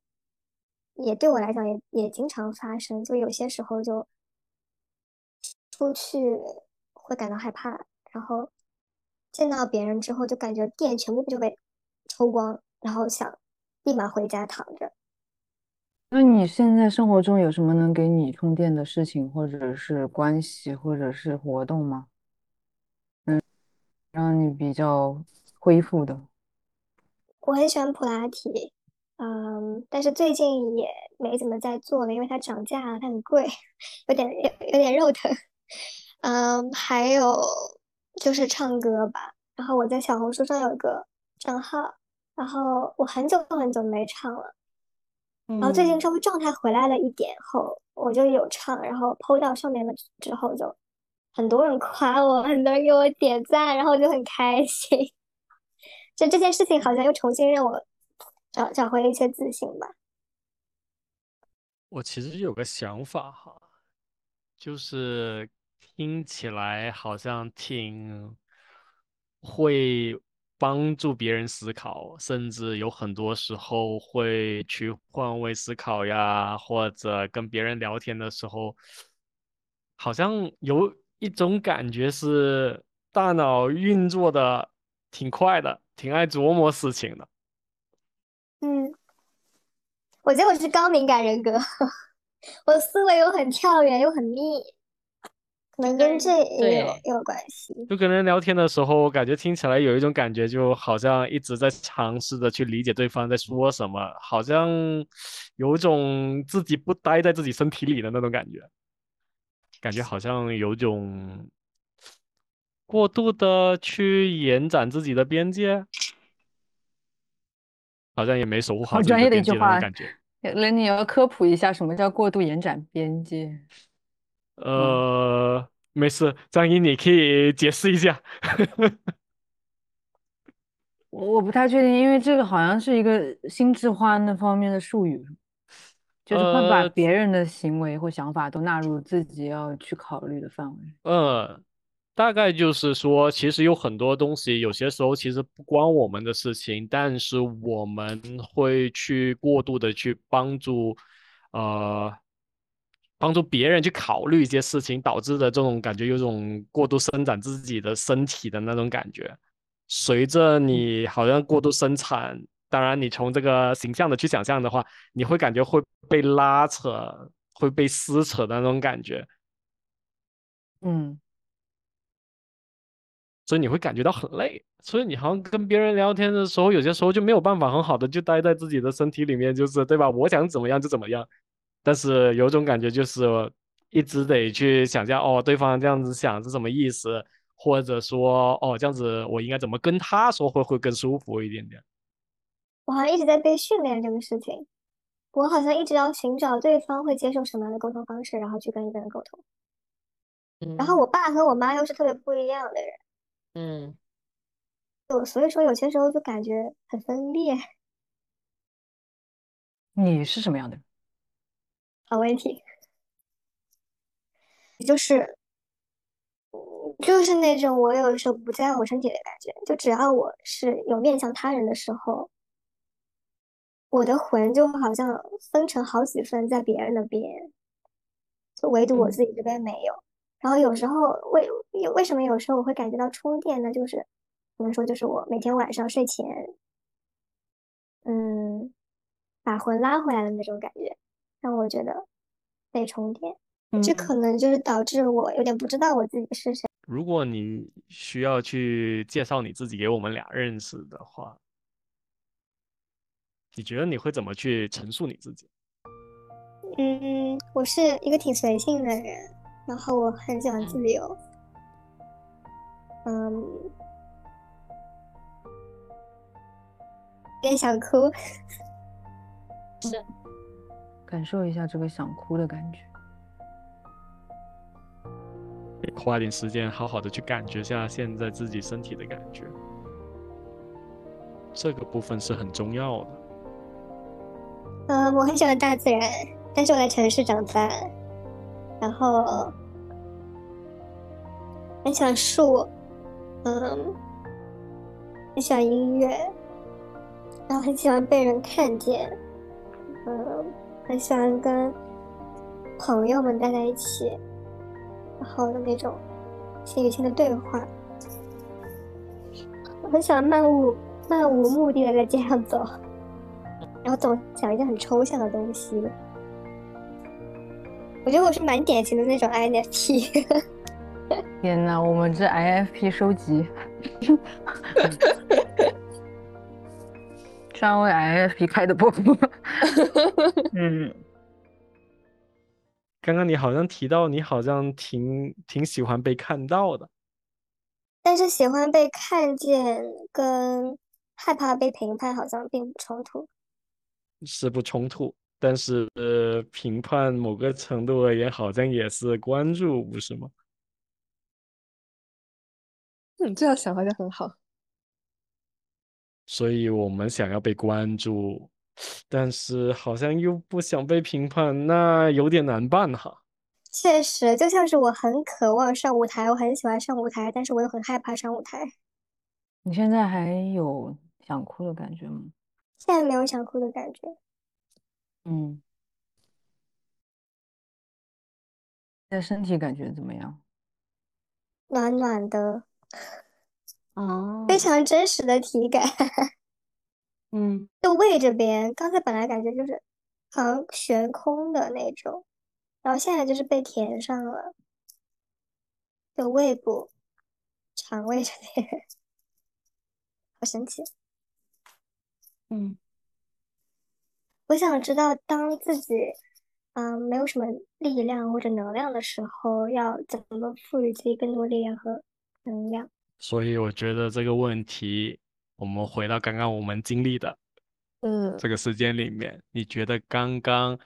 也对我来讲也也经常发生，就有些时候就出去会感到害怕，然后见到别人之后就感觉电全部就被抽光，然后想立马回家躺着。那你现在生活中有什么能给你充电的事情，或者是关系，或者是活动吗？嗯，让你比较恢复的。我很喜欢普拉提，嗯，但是最近也没怎么在做了，因为它涨价了，它很贵，有点有有点肉疼。嗯，还有就是唱歌吧，然后我在小红书上有个账号，然后我很久很久没唱了，然后最近嗯稍微状态回来了一点后，我就有唱，然后 PO 到上面了之后就很多人夸我，很多人给我点赞，然后就很开心。就这件事情好像又重新让我找找回了一些自信吧。我其实有个想法哈，就是听起来好像挺会帮助别人思考，甚至有很多时候会去换位思考呀，或者跟别人聊天的时候，好像有一种感觉是大脑运作的挺快的，挺爱琢磨事情的。嗯，我觉得我是高敏感人格，我思维又很跳跃又很密，可能跟这也有关系。就跟人聊天的时候，我感觉听起来有一种感觉，就好像一直在尝试着去理解对方在说什么，好像有一种自己不待在自己身体里的那种感觉，感觉好像有种过度的去延展自己的边界，好像也没守护好专业的一句话感觉。雷，你要科普一下什么叫过度延展边界？呃，没事，张一你可以解释一下。我我不太确定，因为这个好像是一个心智化那方面的术语，就是会把呃别人的行为或想法都纳入自己要去考虑的范围。嗯，大概就是说，其实有很多东西，有些时候其实不关我们的事情，但是我们会去过度的去帮助，呃，帮助别人去考虑一些事情，导致的这种感觉，有种过度伸展自己的身体的那种感觉。随着你好像过度生产，当然你从这个形象的去想象的话，你会感觉会被拉扯，会被撕扯的那种感觉。嗯，所以你会感觉到很累，所以你好像跟别人聊天的时候，有些时候就没有办法很好的就待在自己的身体里面，就是对吧？我想怎么样就怎么样，但是有种感觉就是一直得去想象哦，对方这样子想是什么意思，或者说哦这样子我应该怎么跟他说会会更舒服一点点。我好像一直在被训练这个事情，我好像一直要寻找对方会接受什么样的沟通方式，然后去跟一个人沟通。然后我爸和我妈又是特别不一样的人，嗯，就所以说有些时候就感觉很分裂。你是什么样的人？好问题，就是，就是那种我有时候不在乎我身体的感觉，就只要我是有面向他人的时候，我的魂就好像分成好几份在别人那边，就唯独我自己这边没有。然后有时候为有为什么有时候我会感觉到充电呢？就是怎么说就是我每天晚上睡前，嗯，把魂拉回来的那种感觉，让我觉得被充电。这可能就是导致我有点不知道我自己是谁。如果你需要去介绍你自己给我们俩认识的话，你觉得你会怎么去陈述你自己？嗯，我是一个挺随性的人，然后我很喜欢自由。嗯，有点想哭。是 感受一下这个想哭的感觉。花点时间，好好的去感觉下现在自己身体的感觉，这个部分是很重要的。嗯，我很喜欢大自然，但是我在城市长大，然后很喜欢树，嗯，很喜欢音乐，然后很喜欢被人看见，嗯，很喜欢跟朋友们待在一起，然后的那种心与心的对话。我很喜欢漫无漫无目的的在街上走。然后总想一些很抽象的东西。我觉得我是蛮典型的那种 INFP。天呐，我们这 INFP 收集，专为 INFP 开的播。嗯，刚刚你好像提到你好像挺挺喜欢被看到的，但是喜欢被看见跟害怕被评判好像并不冲突。是不冲突，但是呃，评判某个程度而言，好像也是关注，不是吗？嗯，这样想好像很好。所以我们想要被关注，但是好像又不想被评判，那有点难办哈。确实，就像是我很渴望上舞台，我很喜欢上舞台，但是我又很害怕上舞台。你现在还有想哭的感觉吗？现在没有想哭的感觉。嗯，在身体感觉怎么样？暖暖的，哦，非常真实的体感。嗯，就胃这边，刚才本来感觉就是好像悬空的那种，然后现在就是被填上了。就胃部、肠胃这边，好神奇。嗯，我想知道，当自己嗯、呃没有什么力量或者能量的时候，要怎么赋予自己更多力量和能量？所以我觉得这个问题，我们回到刚刚我们经历的嗯，这个时间里面，你觉得刚刚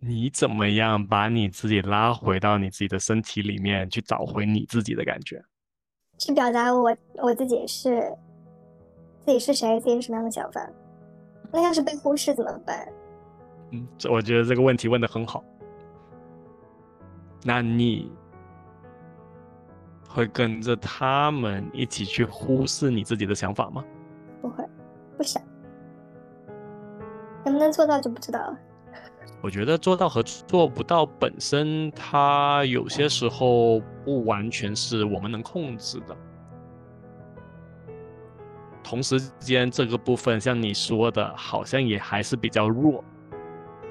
你怎么样把你自己拉回到你自己的身体里面，去找回你自己的感觉？去表达我我自己是自己是谁，自己是什么样的想法。那要是被忽视怎么办？嗯，这我觉得这个问题问得很好。那你会跟着他们一起去忽视你自己的想法吗？不会，不想。能不能做到就不知道了。我觉得做到和做不到本身，它有些时候不完全是我们能控制的。同时间，这个部分像你说的，好像也还是比较弱，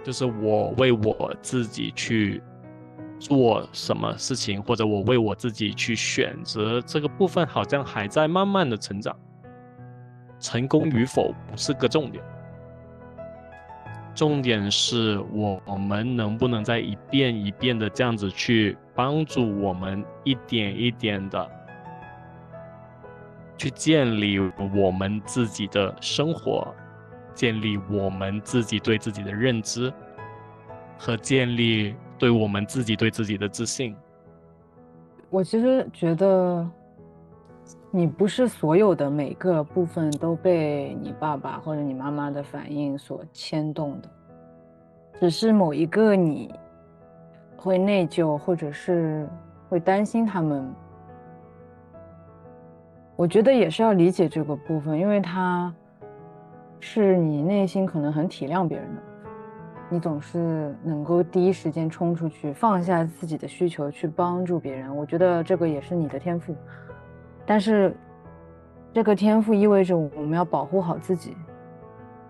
就是我为我自己去做什么事情，或者我为我自己去选择这个部分，好像还在慢慢的成长。成功与否不是个重点。重点是我们能不能在一遍一遍的这样子去帮助我们一点一点的去建立我们自己的生活，建立我们自己对自己的认知，和建立对我们自己对自己的自信。我其实觉得，你不是所有的每个部分都被你爸爸或者你妈妈的反应所牵动的，只是某一个你会内疚，或者是会担心他们。我觉得也是要理解这个部分，因为他是你内心可能很体谅别人的，你总是能够第一时间冲出去，放下自己的需求去帮助别人。我觉得这个也是你的天赋，但是这个天赋意味着我们要保护好自己，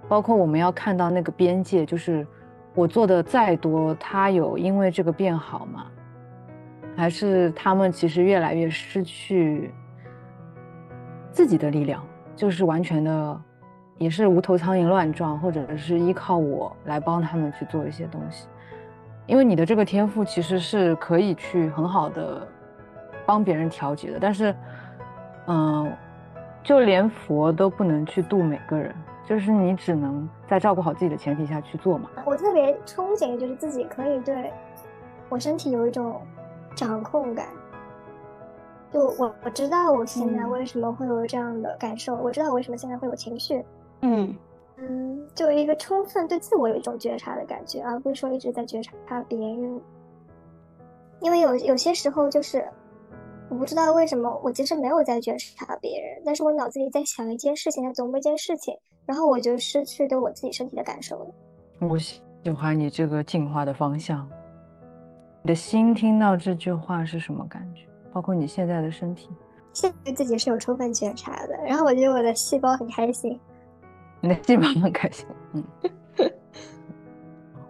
包括我们要看到那个边界，就是我做的再多，他有因为这个变好吗？还是他们其实越来越失去？自己的力量就是完全的，也是无头苍蝇乱撞，或者是依靠我来帮他们去做一些东西。因为你的这个天赋其实是可以去很好的帮别人调节的，但是，嗯，就连佛都不能去度每个人，就是你只能在照顾好自己的前提下去做嘛。我特别憧憬，就是自己可以对我身体有一种掌控感。就我我知道我现在为什么会有这样的感受，我知道我为什么现在会有情绪，嗯嗯，就一个充分对自我有一种觉察的感觉，而不是说一直在觉察别人。因为有有些时候就是我不知道为什么，我其实没有在觉察别人，但是我脑子里在想一件事情，在琢磨一件事情，然后我就失去对我自己身体的感受了。我喜欢你这个进化的方向。你的心听到这句话是什么感觉？包括你现在的身体，现在对自己是有充分觉察的，然后我觉得我的细胞很开心，你的细胞很开心，嗯。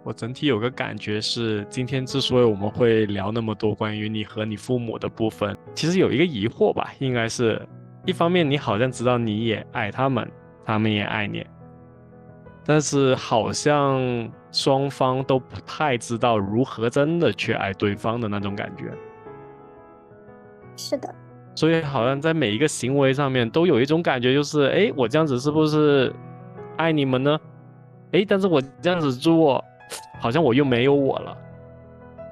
我整体有个感觉是，今天之所以我们会聊那么多关于你和你父母的部分，其实有一个疑惑吧，应该是，一方面你好像知道你也爱他们，他们也爱你，但是好像双方都不太知道如何真的去爱对方的那种感觉。是的，所以好像在每一个行为上面都有一种感觉，就是哎，我这样子是不是爱你们呢？哎，但是我这样子做，好像我又没有我了。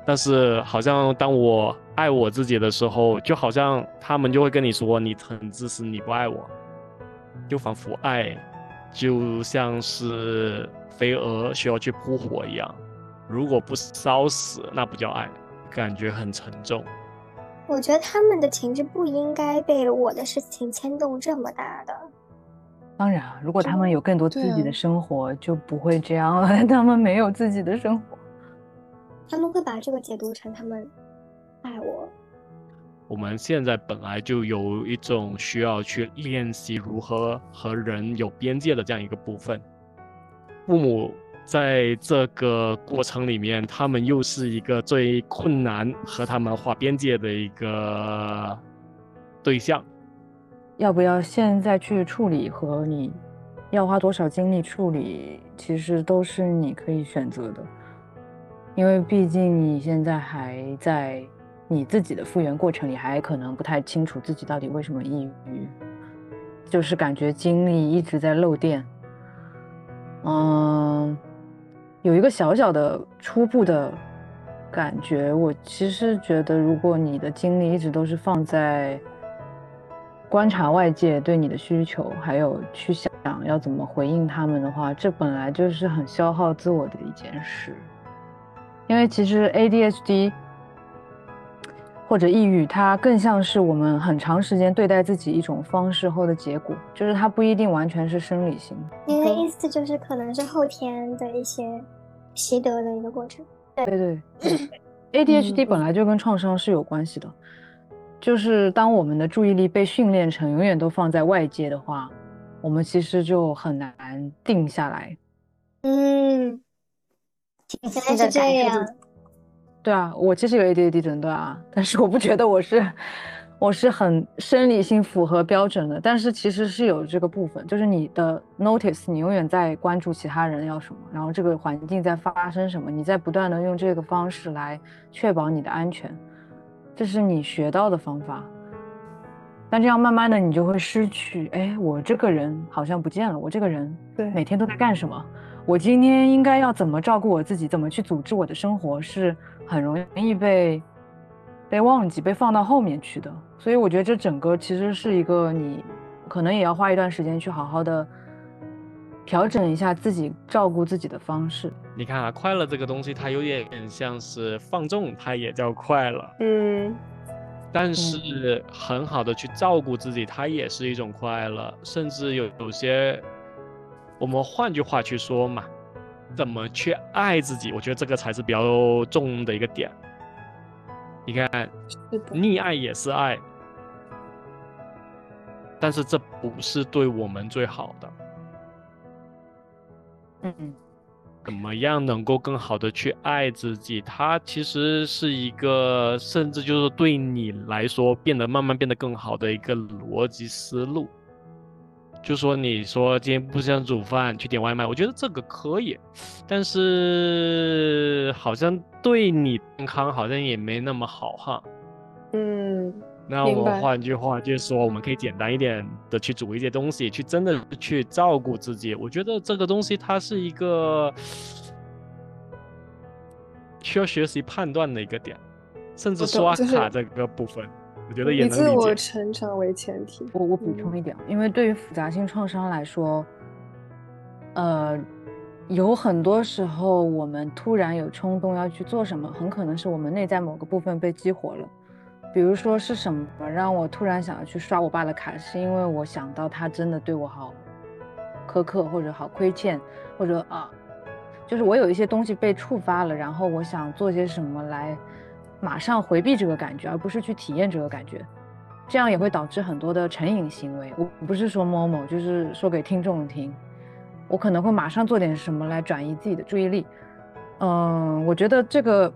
但是好像当我爱我自己的时候，就好像他们就会跟你说你很自私，你不爱我，就仿佛爱就像是飞蛾需要去扑火一样，如果不烧死，那不叫爱，感觉很沉重。我觉得他们的情绪不应该被我的事情牵动这么大的。当然，如果他们有更多自己的生活，就不会这样了。他们没有自己的生活，他们会把这个解读成他们爱我。我们现在本来就有一种需要去练习如何和人有边界的这样一个部分，父母。在这个过程里面，他们又是一个最困难和他们划边界的一个对象。要不要现在去处理和你要花多少精力处理，其实都是你可以选择的。因为毕竟你现在还在你自己的复原过程里，还可能不太清楚自己到底为什么抑郁，就是感觉精力一直在漏电。嗯。有一个小小的初步的感觉，我其实觉得，如果你的精力一直都是放在观察外界对你的需求，还有去想要怎么回应他们的话，这本来就是很消耗自我的一件事。因为其实 ADHD 或者抑郁，它更像是我们很长时间对待自己一种方式后的结果，就是它不一定完全是生理性。您的意思就是可能是后天的一些习得的一个过程。对对 对，ADHD 本来就跟创伤是有关系的，就是当我们的注意力被训练成永远都放在外界的话，我们其实就很难定下来。嗯，原来是这样。对啊，我其实有 ADHD 诊断啊，但是我不觉得我是，我是很生理性符合标准的，但是其实是有这个部分，就是你的 notice，你永远在关注其他人要什么，然后这个环境在发生什么，你在不断的用这个方式来确保你的安全，这是你学到的方法。但这样慢慢的你就会失去，哎，我这个人好像不见了，我这个人对每天都在干什么？我今天应该要怎么照顾我自己，怎么去组织我的生活，是很容易被被忘记、被放到后面去的。所以我觉得这整个其实是一个你可能也要花一段时间去好好的调整一下自己照顾自己的方式。你看啊，快乐这个东西，它有点像是放纵，它也叫快乐。嗯，但是很好的去照顾自己，它也是一种快乐。甚至有有些，我们换句话去说嘛，怎么去爱自己？我觉得这个才是比较重的一个点。你看，溺爱也是爱，但是这不是对我们最好的。嗯，怎么样能够更好的去爱自己？它其实是一个，甚至就是对你来说变得慢慢变得更好的一个逻辑思路。就说你说今天不想煮饭，去点外卖，我觉得这个可以，但是好像对你健康好像也没那么好哈。嗯，那我换句话就是说，我们可以简单一点的去煮一些东西，去真的去照顾自己。我觉得这个东西它是一个需要学习判断的一个点，甚至刷卡这个部分，我觉得也以自我。成长为前提。我我补嗯充一点，因为对于复杂性创伤来说，呃，有很多时候我们突然有冲动要去做什么，很可能是我们内在某个部分被激活了。比如说是什么让我突然想要去刷我爸的卡，是因为我想到他真的对我好苛刻，或者好亏欠，或者啊，就是我有一些东西被触发了，然后我想做些什么来马上回避这个感觉，而不是去体验这个感觉。这样也会导致很多的成瘾行为。我不是说某某，就是说给听众听，我可能会马上做点什么来转移自己的注意力。嗯，我觉得这个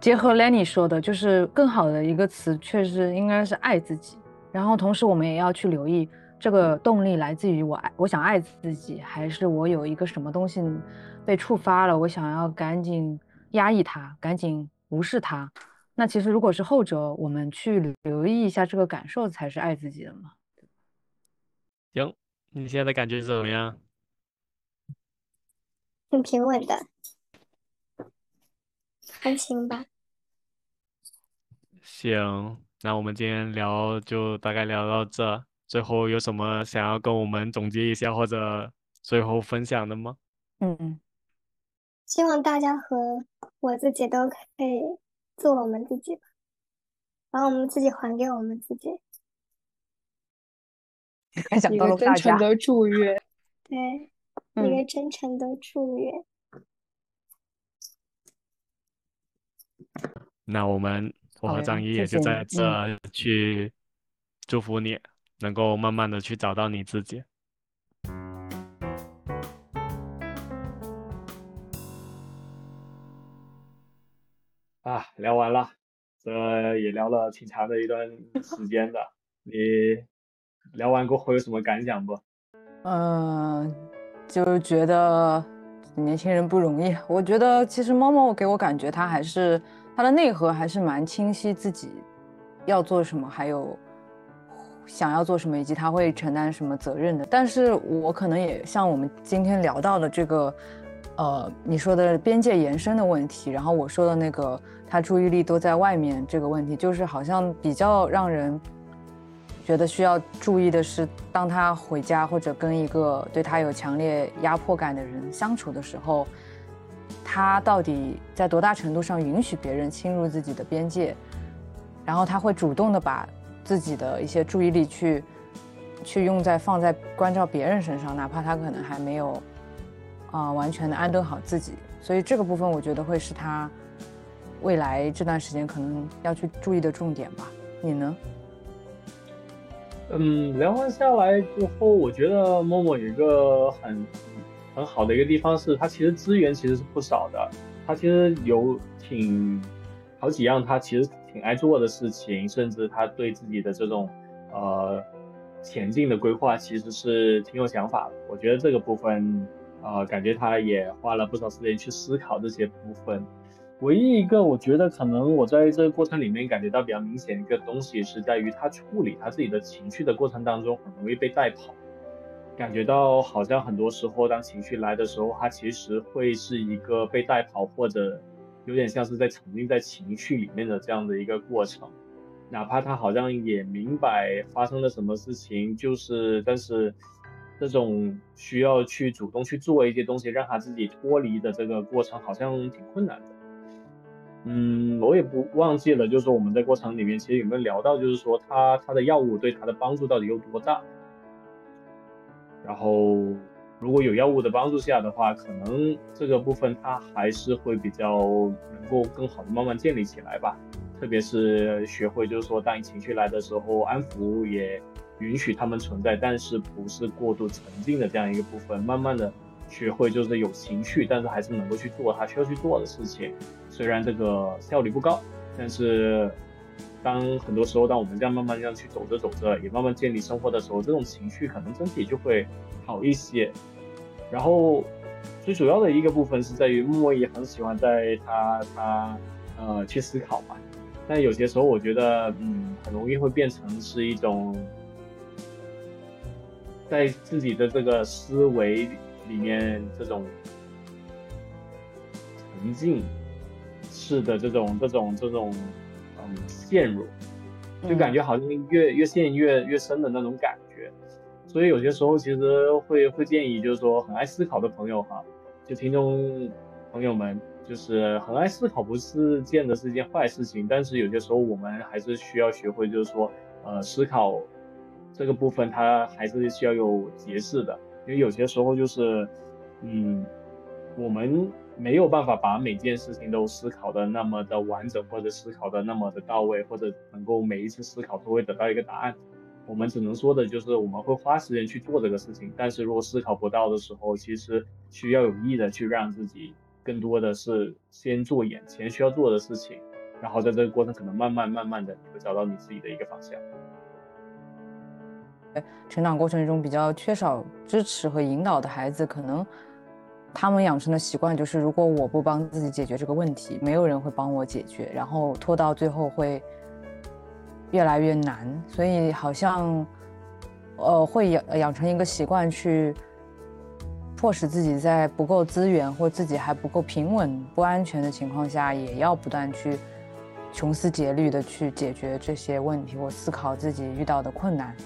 结合 Lenny 说的，就是更好的一个词，确实应该是爱自己。然后同时我们也要去留意，这个动力来自于我爱，我想爱自己，还是我有一个什么东西被触发了，我想要赶紧压抑它，赶紧无视它。那其实如果是后者，我们去留意一下这个感受，才是爱自己的嘛。行，你现在感觉怎么样？挺平稳的，还行吧。行，那我们今天聊就大概聊到这。最后有什么想要跟我们总结一下或者最后分享的吗？嗯，希望大家和我自己都可以做我们自己吧，把我们自己还给我们自己。还想一个到了大家。真诚的祝愿。对，一嗯个真诚的祝愿。那我们我和张一也就在这去祝福你，能够慢慢的去找到你自己。啊，聊完了，这也聊了挺长的一段 时间的。你聊完过后有什么感想不？嗯，就是觉得年轻人不容易。我觉得其实猫猫给我感觉它还是它的内核还是蛮清晰自己要做什么，还有想要做什么，以及他会承担什么责任的。但是我可能也像我们今天聊到的这个，呃，你说的边界延伸的问题，然后我说的那个他注意力都在外面这个问题，就是好像比较让人。觉得需要注意的是，当他回家或者跟一个对他有强烈压迫感的人相处的时候，他到底在多大程度上允许别人侵入自己的边界？然后他会主动的把自己的一些注意力去去用在放在关照别人身上，哪怕他可能还没有啊、完全的安顿好自己。所以这个部分我觉得会是他未来这段时间可能要去注意的重点吧。你呢？嗯，聊完下来之后，我觉得默默有一个很很好的一个地方是，它其实资源其实是不少的，它其实有挺好几样，他其实挺爱做的事情，甚至他对自己的这种呃前进的规划其实是挺有想法的。我觉得这个部分，呃，感觉他也花了不少时间去思考这些部分。唯一一个我觉得可能我在这个过程里面感觉到比较明显的一个东西，是在于他处理他自己的情绪的过程当中，很容易被带跑。感觉到好像很多时候，当情绪来的时候，他其实会是一个被带跑，或者有点像是在沉浸在情绪里面的这样的一个过程。哪怕他好像也明白发生了什么事情，就是但是这种需要去主动去做一些东西，让他自己脱离的这个过程，好像挺困难的。嗯，我也不忘记了，就是说我们在过程里面其实有没有聊到，就是说他他的药物对他的帮助到底有多大？然后，如果有药物的帮助下的话，可能这个部分他还是会比较能够更好的慢慢建立起来吧。特别是学会，就是说，当你情绪来的时候，安抚也允许他们存在，但是不是过度沉浸的这样一个部分。慢慢的学会，就是有情绪，但是还是能够去做他需要去做的事情。虽然这个效率不高，但是。当很多时候，当我们这样慢慢这样去走着走着，也慢慢建立生活的时候，这种情绪可能整体就会好一些。然后最主要的一个部分是在于，木木也很喜欢在他他呃去思考嘛。但有些时候，我觉得嗯，很容易会变成是一种在自己的这个思维里面这种沉浸式的这种这种这种。嗯陷入，就感觉好像越越陷越越深的那种感觉，所以有些时候其实会会建议，就是说很爱思考的朋友哈，就听众朋友们，就是很爱思考不是见的是一件坏事情，但是有些时候我们还是需要学会，就是说呃思考这个部分它还是需要有节制的，因为有些时候就是嗯我们。没有办法把每件事情都思考的那么的完整，或者思考的那么的到位，或者能够每一次思考都会得到一个答案。我们只能说的就是我们会花时间去做这个事情，但是如果思考不到的时候，其实需要有意的去让自己更多的是先做眼前需要做的事情，然后在这个过程可能慢慢慢慢的你会找到你自己的一个方向。成长过程中比较缺少支持和引导的孩子，可能。他们养成的习惯就是，如果我不帮自己解决这个问题，没有人会帮我解决，然后拖到最后会越来越难。所以好像，呃，会养养成一个习惯，去迫使自己在不够资源或自己还不够平稳、不安全的情况下，也要不断去穷思竭虑的去解决这些问题或思考自己遇到的困难。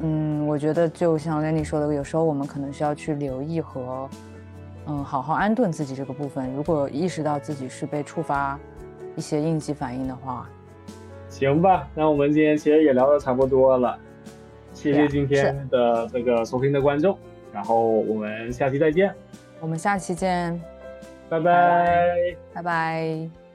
嗯，我觉得就像 Lenny 说的，有时候我们可能需要去留意和。嗯，好好安顿自己这个部分。如果意识到自己是被触发一些应激反应的话，行吧。那我们今天其实也聊的差不多了，谢谢今天的这个收听的观众，然后我们下期再见。我们下期见，拜拜，拜拜。